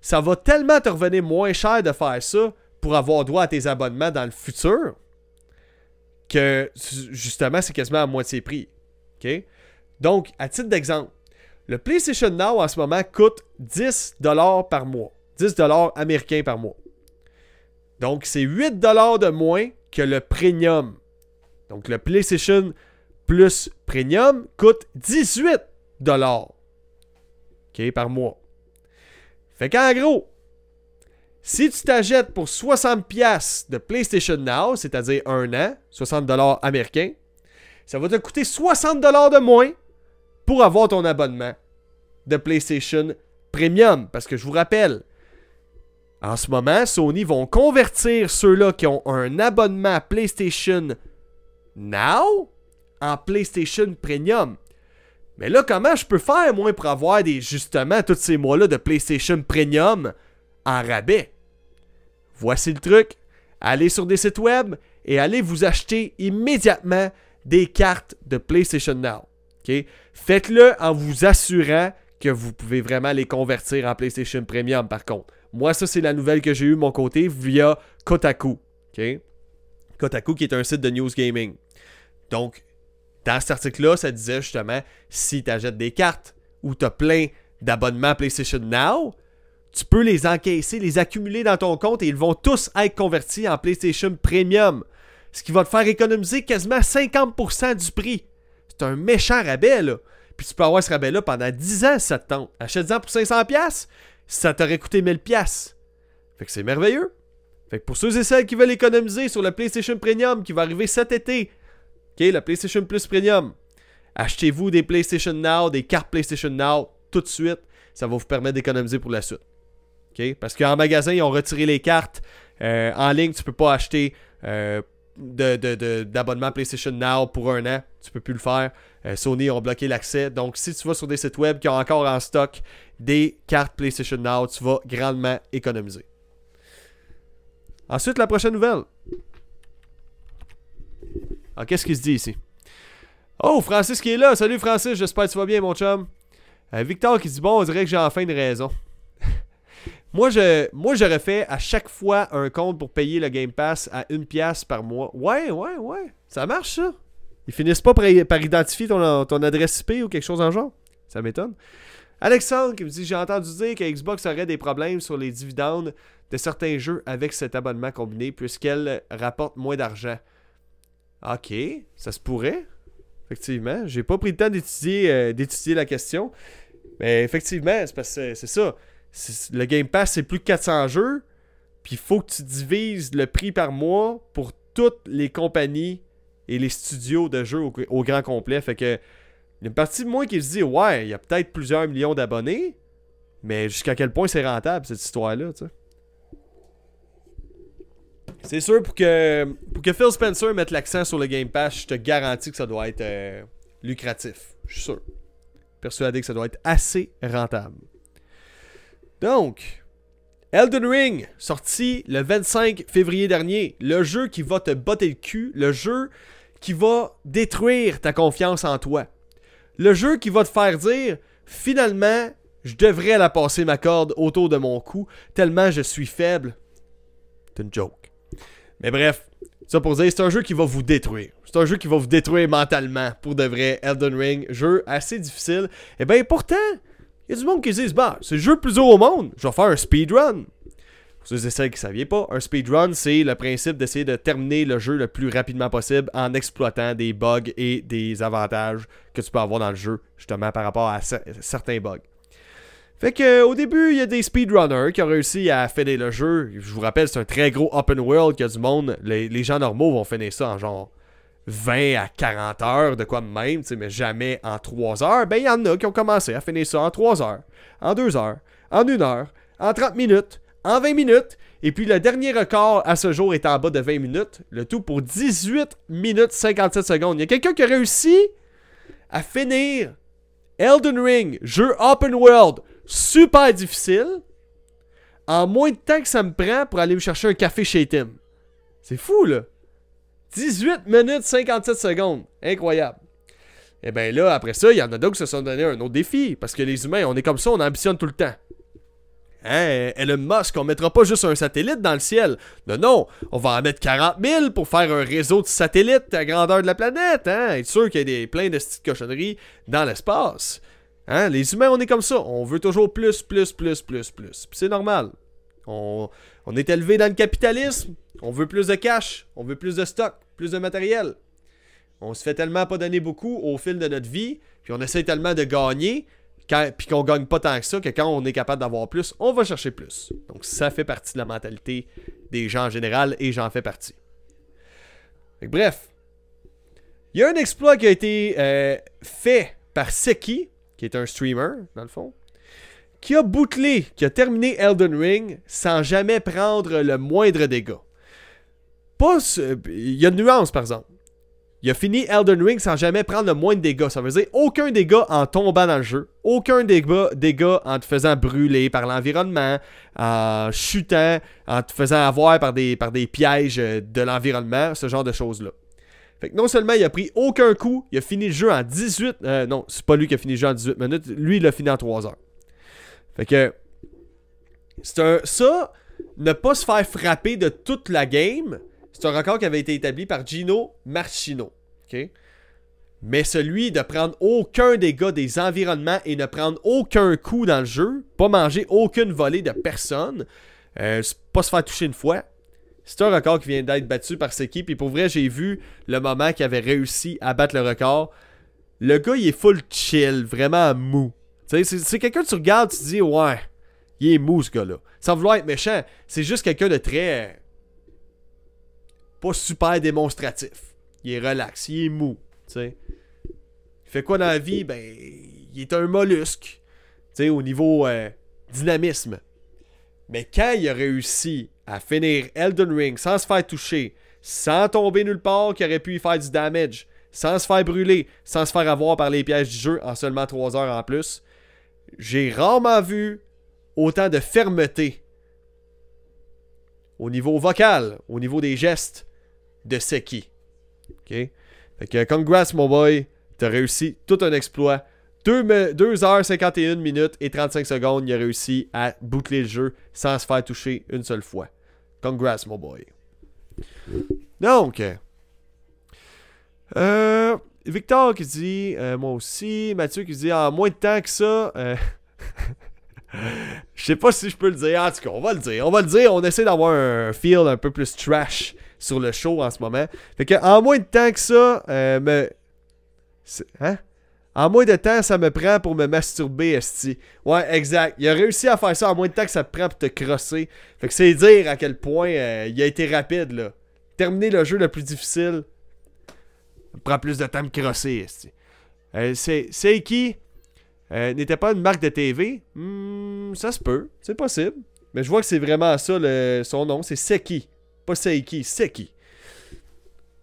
ça va tellement te revenir moins cher de faire ça pour avoir droit à tes abonnements dans le futur que, justement, c'est quasiment à moitié prix. Donc, à titre d'exemple, le PlayStation Now en ce moment coûte 10$ par mois. 10$ américains par mois. Donc, c'est 8$ de moins que le Premium. Donc, le PlayStation Plus Premium coûte 18$ OK, par mois. Fait qu'en gros, si tu t'achètes pour 60$ de PlayStation Now, c'est-à-dire un an, 60$ américains, ça va te coûter 60$ de moins pour avoir ton abonnement de PlayStation Premium. Parce que je vous rappelle, en ce moment, Sony vont convertir ceux-là qui ont un abonnement PlayStation Now en PlayStation Premium. Mais là, comment je peux faire, moi, pour avoir des, justement, tous ces mois-là de PlayStation Premium? En rabais? Voici le truc. Allez sur des sites web et allez vous acheter immédiatement des cartes de PlayStation Now. Faites-le en vous assurant que vous pouvez vraiment les convertir en PlayStation Premium, par contre. Moi, ça, c'est la nouvelle que j'ai eue de mon côté via Kotaku. Kotaku, qui est un site de news gaming. Donc, dans cet article-là, ça disait justement si tu achètes des cartes ou tu as plein d'abonnements PlayStation Now, tu peux les encaisser, les accumuler dans ton compte et ils vont tous être convertis en PlayStation Premium. Ce qui va te faire économiser quasiment 50% du prix. C'est un méchant rabais, là. Puis tu peux avoir ce rabais-là pendant 10 ans si ça te tente. Achète-en pour 500$, ça t'aurait coûté 1000$. Fait que c'est merveilleux. Fait que pour ceux et celles qui veulent économiser sur le PlayStation Premium qui va arriver cet été, ok, le PlayStation Plus Premium, achetez-vous des PlayStation Now, des cartes PlayStation Now tout de suite. Ça va vous permettre d'économiser pour la suite. Parce qu'en magasin, ils ont retiré les cartes. Euh, en ligne, tu peux pas acheter euh, d'abonnement PlayStation Now pour un an. Tu peux plus le faire. Euh, Sony ont bloqué l'accès. Donc, si tu vas sur des sites web qui ont encore en stock des cartes PlayStation Now, tu vas grandement économiser. Ensuite, la prochaine nouvelle. Ah, qu'est-ce qu'il se dit ici? Oh, Francis qui est là. Salut Francis, j'espère que tu vas bien, mon chum. Victor qui dit Bon, on dirait que j'ai enfin une raison. Moi, je, moi, j'aurais fait à chaque fois un compte pour payer le Game Pass à une pièce par mois. Ouais, ouais, ouais. Ça marche, ça. Ils finissent pas par, identifier ton, ton, adresse IP ou quelque chose en genre. Ça m'étonne. Alexandre qui me dit J'ai entendu dire que Xbox aurait des problèmes sur les dividendes de certains jeux avec cet abonnement combiné puisqu'elle rapporte moins d'argent. Ok, ça se pourrait. Effectivement. J'ai pas pris le temps d'étudier, euh, la question. Mais effectivement, c'est parce que c'est ça le Game Pass, c'est plus de 400 jeux. Puis il faut que tu divises le prix par mois pour toutes les compagnies et les studios de jeux au, grand complet. Fait que il y a une partie de moi qui se dit Ouais, il y a peut-être plusieurs millions d'abonnés, mais jusqu'à quel point c'est rentable cette histoire-là, tu sais? C'est sûr, pour que, pour que Phil Spencer mette l'accent sur le Game Pass, je te garantis que ça doit être euh, lucratif. Je suis sûr. Persuadé que ça doit être assez rentable. Donc, Elden Ring, sorti le 25 février dernier. Le jeu qui va te botter le cul. Le jeu qui va détruire ta confiance en toi. Le jeu qui va te faire dire, finalement, je devrais la passer ma corde autour de mon cou, tellement je suis faible. C'est une joke. Mais bref, ça pour dire, c'est un jeu qui va vous détruire. C'est un jeu qui va vous détruire mentalement, pour de vrai. Elden Ring, jeu assez difficile. Et eh bien pourtant, il y a du monde qui se dit, bah, c'est le jeu le plus haut au monde, je vais faire un speedrun. Pour ceux et celles qui ne saviez pas, un speedrun, c'est le principe d'essayer de terminer le jeu le plus rapidement possible en exploitant des bugs et des avantages que tu peux avoir dans le jeu, justement par rapport à certains bugs. Fait que au début, il y a des speedrunners qui ont réussi à finir le jeu. Je vous rappelle, c'est un très gros open world qu'il y a du monde. Les, les gens normaux vont finir ça en genre 20 à 40 heures, de quoi même, mais jamais en 3 heures, ben il y en a qui ont commencé à finir ça en 3 heures, en 2 heures, en 1 heure, en 30 minutes, en 20 minutes, et puis le dernier record à ce jour est en bas de 20 minutes, le tout pour 18 minutes 57 secondes. Il y a quelqu'un qui a réussi à finir Elden Ring, jeu open world, super difficile, en moins de temps que ça me prend pour aller me chercher un café chez Tim. C'est fou, là. 18 minutes 57 secondes. Incroyable. Et bien là, après ça, il y en a d'autres qui se sont donné un autre défi. Parce que les humains, on est comme ça, on ambitionne tout le temps. Hein, Elon Musk, on mettra pas juste un satellite dans le ciel. Non, non, on va en mettre 40 000 pour faire un réseau de satellites à grandeur de la planète. Hein? Être sûr qu'il y a des, plein de petites cochonneries dans l'espace. Hein? Les humains, on est comme ça. On veut toujours plus, plus, plus, plus, plus. c'est normal. On, on est élevé dans le capitalisme. On veut plus de cash. On veut plus de stock, plus de matériel. On se fait tellement pas donner beaucoup au fil de notre vie. Puis on essaie tellement de gagner puis qu'on gagne pas tant que ça, que quand on est capable d'avoir plus, on va chercher plus. Donc ça fait partie de la mentalité des gens en général et j'en fais partie. bref, il y a un exploit qui a été euh, fait par Seki, qui est un streamer, dans le fond, qui a bouclé, qui a terminé Elden Ring sans jamais prendre le moindre dégât. Pas, il y a une nuance, par exemple. Il a fini Elden Ring sans jamais prendre le moins de dégâts. Ça veut dire aucun dégât en tombant dans le jeu. Aucun dégât, dégât en te faisant brûler par l'environnement, en chutant, en te faisant avoir par des, par des pièges euh, de l'environnement, ce genre de choses-là. Fait que non seulement il a pris aucun coup, il a fini le jeu en 18... Euh, non, c'est pas lui qui a fini le jeu en 18 minutes. Lui, il l'a fini en 3 heures. Fait que... C'est un... Ça, ne pas se faire frapper de toute la game c'est un record qui avait été établi par Gino Marchino. Mais celui de prendre aucun dégât des environnements et ne prendre aucun coup dans le jeu, pas manger aucune volée de personne, euh, pas se faire toucher une fois, c'est un record qui vient d'être battu par Seki. Puis pour vrai, j'ai vu le moment qu'il avait réussi à battre le record. Le gars, il est full chill, vraiment mou. C'est quelqu'un que tu regardes, tu te dis, ouais, il est mou ce gars-là. Sans vouloir être méchant, c'est juste quelqu'un de très pas super démonstratif. Il est relax, il est mou. Il fait quoi dans la vie? Ben, il est un mollusque, tu sais, au niveau euh, dynamisme. Mais quand il a réussi à finir Elden Ring sans se faire toucher, sans tomber nulle part qui aurait pu y faire du damage, sans se faire brûler, sans se faire avoir par les pièges du jeu en seulement 3 heures en plus, j'ai rarement vu autant de fermeté au niveau vocal, au niveau des gestes, de Seki. OK? Fait que congrats, mon boy. T'as réussi tout un exploit. 2, h 51 minutes et 35 secondes, il a réussi à boucler le jeu sans se faire toucher une seule fois. Congrats, mon boy. Donc, euh, Victor qui dit, euh, moi aussi, Mathieu qui dit, en moins de temps que ça, euh, [laughs] je sais pas si je peux le dire, en tout cas, on va le dire, on va le dire, on essaie d'avoir un feel un peu plus trash sur le show en ce moment. Fait que en moins de temps que ça, euh, me. Hein? En moins de temps, ça me prend pour me masturber, Esti. Ouais, exact. Il a réussi à faire ça en moins de temps que ça te prend pour te crosser. Fait que c'est dire à quel point il a été rapide, là. Terminer le jeu le plus difficile. Prend plus de temps à me crosser. Euh, euh, N'était pas une marque de TV hmm, Ça se peut. C'est possible. Mais je vois que c'est vraiment ça le, son nom. C'est Seki. Pas Seiki, Seki.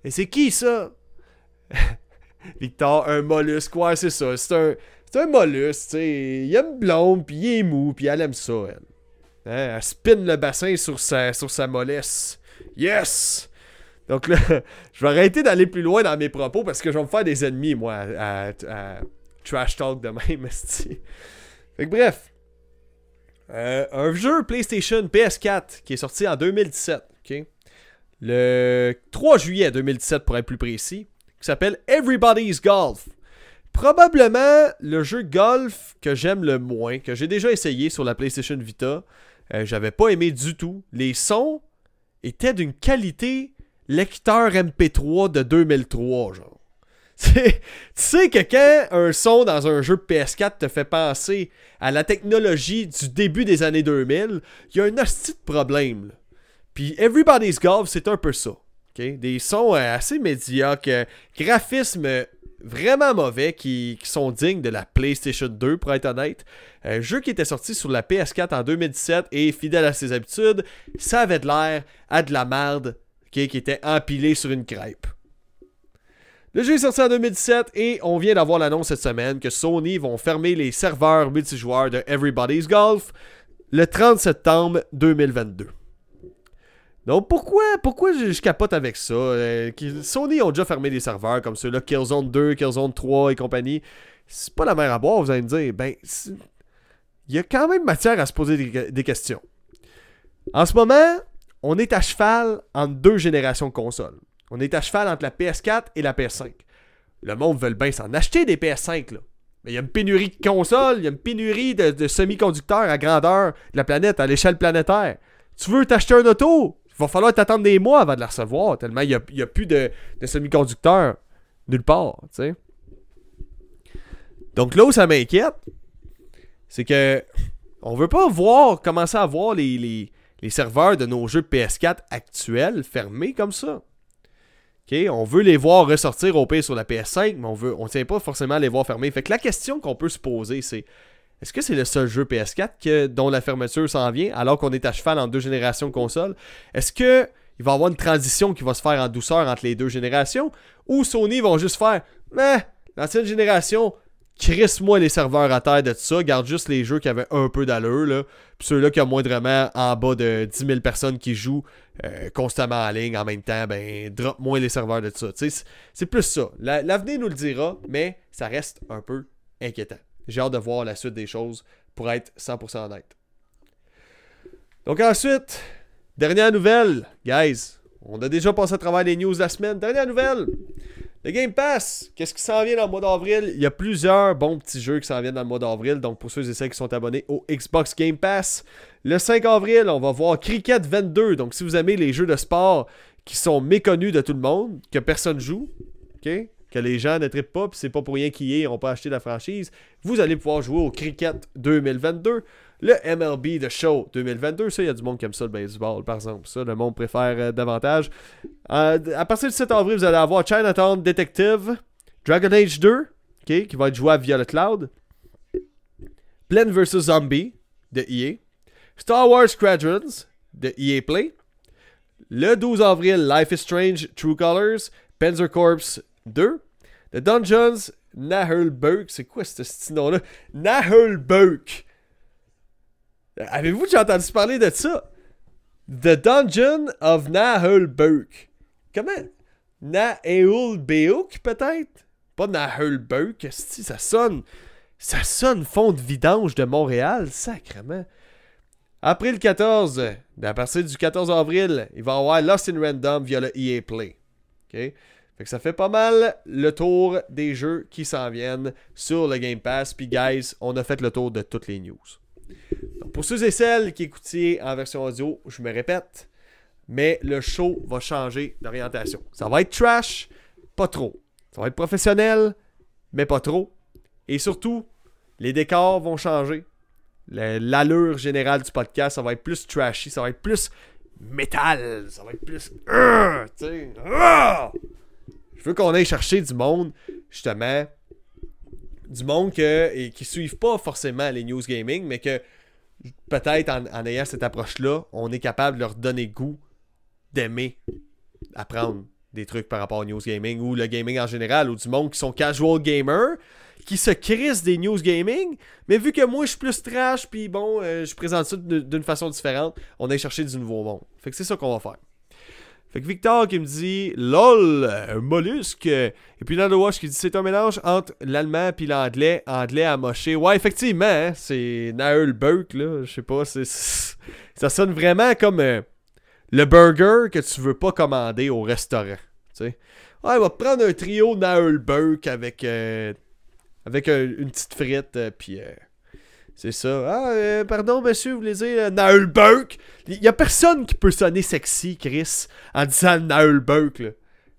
Et c'est qui ça? [laughs] Victor, un mollusque. Ouais, c'est ça. C'est un, mollusque, tu sais. Il aime blonde, puis il est mou, puis elle aime ça, elle. Hein? Elle spin le bassin sur sa, sur sa mollesse. Yes! Donc là, [laughs] je vais arrêter d'aller plus loin dans mes propos parce que je vais me faire des ennemis, moi, à, trash talk de même, [laughs] Fait que bref. Euh, un jeu PlayStation PS4 qui est sorti en 2017. Le 3 juillet 2017 pour être plus précis, qui s'appelle Everybody's Golf. Probablement le jeu golf que j'aime le moins, que j'ai déjà essayé sur la PlayStation Vita. Euh, j'avais pas aimé du tout. Les sons étaient d'une qualité lecteur MP3 de 2003, genre. [laughs] tu sais que quand un son dans un jeu PS4 te fait penser à la technologie du début des années 2000, il y a un hostie de problème. Puis Everybody's Golf, c'est un peu ça. Des sons euh, assez médiocres, graphismes vraiment mauvais qui, sont dignes de la PlayStation 2, pour être honnête. Un jeu qui était sorti sur la PS4 en 2017 et fidèle à ses habitudes, ça avait de l'air à de la merde qui était empilé sur une crêpe. Le jeu est sorti en 2017 et on vient d'avoir l'annonce cette semaine que Sony vont fermer les serveurs multijoueurs de Everybody's Golf le 30 septembre 2022. Donc pourquoi, pourquoi je, capote avec ça? Euh, Sony ont déjà fermé des serveurs comme ceux-là, Killzone 2, Killzone 3 et compagnie. C'est pas la mer à boire, vous allez me dire. Ben, il y a quand même matière à se poser des, questions. En ce moment, on est à cheval entre deux générations de consoles. On est à cheval entre la PS4 et la PS5. Le monde veut bien s'en acheter des PS5, là. Mais il y a une pénurie de consoles, il y a une pénurie de, semi-conducteurs à grandeur de la planète, à l'échelle planétaire. Tu veux t'acheter un auto? va falloir t'attendre des mois avant de la recevoir, tellement il n'y a, plus de, semi-conducteurs nulle part, tu sais. Donc là où ça m'inquiète, c'est que on veut pas voir, commencer à voir les, serveurs de nos jeux PS4 actuels fermés comme ça. On veut les voir ressortir au pire sur la PS5, mais on veut on tient pas forcément à les voir fermés. Fait que la question qu'on peut se poser, c'est est-ce que c'est le seul jeu PS4 dont la fermeture s'en vient alors qu'on est à cheval en deux générations de consoles? Est-ce que il va y avoir une transition qui va se faire en douceur entre les deux générations? Ou Sony vont juste faire Mais l'ancienne génération, crisse-moi les serveurs à terre de tout ça, garde juste les jeux qui avaient un peu d'allure, ceux-là qui ont moindrement en bas de 10 000 personnes qui jouent euh, constamment en ligne en même temps, ben drop moins les serveurs de tout ça. C'est plus ça. L'avenir nous le dira, mais ça reste un peu inquiétant. J'ai hâte de voir la suite des choses pour être 100% honnête. Donc ensuite, dernière nouvelle, guys. On a déjà passé à travers les news la semaine. Dernière nouvelle. Le Game Pass, qu'est-ce qui s'en vient dans le mois d'avril? Il y a plusieurs bons petits jeux qui s'en viennent dans le mois d'avril. Donc, pour ceux et celles qui sont abonnés au Xbox Game Pass, le 5 avril, on va voir Cricket 22. Donc, si vous aimez les jeux de sport qui sont méconnus de tout le monde, que personne joue, ok? que les gens ne trippent pas, puis c'est pas pour rien qu'ils n'ont pas acheté la franchise, vous allez pouvoir jouer au Cricket 2022, le MLB The Show 2022. Ça, il y a du monde qui aime ça, le baseball, par exemple. Ça, le monde préfère euh, davantage. Euh, à partir du 7 avril, vous allez avoir Chinatown Detective, Dragon Age 2, qui va être jouable via le cloud, Plants vs. Zombie de EA, Star Wars Squadrons de EA Play, le 12 avril, Life is Strange True Colors, Panzer Corps 2. The Dungeons Nahulberg. C'est quoi ce nom-là? Nahulberg. Avez-vous déjà entendu parler de ça? The Dungeon of Nahulberg. Comment? Nahulbeuk, peut-être? Pas Nahulberg. Ça sonne. Ça sonne fond de vidange de Montréal, sacrement. Après le 14, à partir du 14 avril, il va y avoir Lost in Random via le EA Play. OK? Fait que ça fait pas mal le tour des jeux qui s'en viennent sur le Game Pass. Puis, guys, on a fait le tour de toutes les news. Pour ceux et celles qui écoutiez en version audio, je me répète, mais le show va changer d'orientation. Ça va être trash, pas trop. Ça va être professionnel, mais pas trop. Et surtout, les décors vont changer. L'allure générale du podcast, ça va être plus trashy, ça va être plus métal, ça va être plus. Euh, euh. Je veux qu'on aille chercher du monde, justement, du monde que, et qui suivent pas forcément les news gaming, mais que peut-être en, ayant cette approche-là, on est capable de leur donner goût d'aimer apprendre des trucs par rapport au news gaming ou le gaming en général, ou du monde qui sont casual gamers, qui se crissent des news gaming, mais vu que moi je suis plus trash, puis bon, euh, je présente ça d'une façon différente, on aille chercher du nouveau monde. Fait que c'est ça qu'on va faire. Fait que Victor qui me dit LOL, un mollusque. Et puis Watch qui dit c'est un mélange entre l'allemand puis l'anglais, anglais à mocher. Ouais, effectivement, hein, c'est Naël là. Je sais pas, c'est. Ça sonne vraiment comme euh, le burger que tu veux pas commander au restaurant. Tu sais. Ouais, on va prendre un trio Naël avec, euh, avec une petite frite, euh, puis. C'est ça. Ah, euh, pardon, monsieur, vous voulez dire euh, Burke? Il y a personne qui peut sonner sexy, Chris, en disant Naël Burke, là.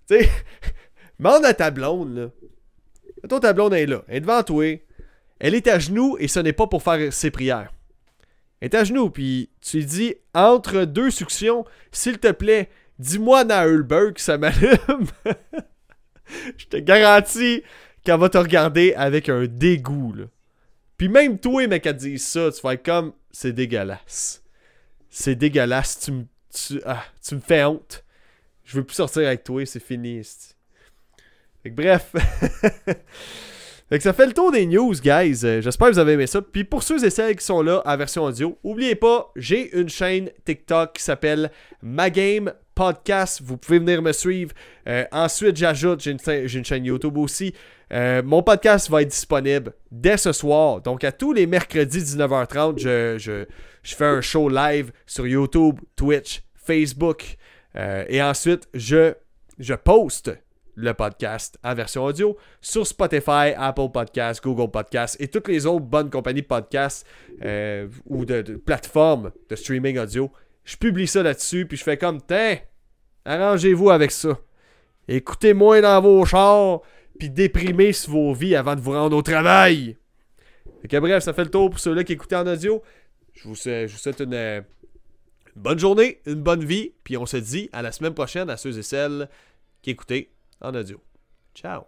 Tu sais, [laughs] demande à ta blonde, là. Toi, ta blonde est là. Elle est devant toi. Elle est à genoux et ce n'est pas pour faire ses prières. Elle est à genoux, puis tu lui dis, entre deux suctions, s'il te plaît, dis-moi Naël Burke, ça m'allume. [laughs] Je te garantis qu'elle va te regarder avec un dégoût. Puis même toi, mec, à dire ça, tu vas être comme, c'est dégueulasse. C'est dégueulasse, tu me tu, ah, tu me fais honte. Je veux plus sortir avec toi, c'est fini. bref. [laughs] fait que ça fait le tour des news, guys. Euh, J'espère que vous avez aimé ça. Puis pour ceux et celles qui sont là à version audio, oubliez pas, j'ai une chaîne TikTok qui s'appelle Ma Game Podcast. Vous pouvez venir me suivre. Euh, ensuite, j'ajoute, j'ai une, j'ai une chaîne YouTube aussi. Euh, mon podcast va être disponible dès ce soir. Donc, à tous les mercredis 19h30, je, je, je fais un show live sur YouTube, Twitch, Facebook. Euh, et ensuite, je, je poste le podcast en version audio sur Spotify, Apple Podcasts, Google Podcasts et toutes les autres bonnes compagnies de podcasts euh, ou de, plateformes de streaming audio. Je publie ça là-dessus, puis je fais comme, tiens, arrangez-vous avec ça. Écoutez moins dans vos chars, puis déprimez sur vos vies avant de vous rendre au travail. Bref, ça fait le tour pour ceux-là qui écoutaient en audio. Je vous, souhaite- je vous souhaite une, euh, une bonne journée, une bonne vie, puis on se dit à la semaine prochaine à ceux et celles qui écoutaient en audio. Ciao!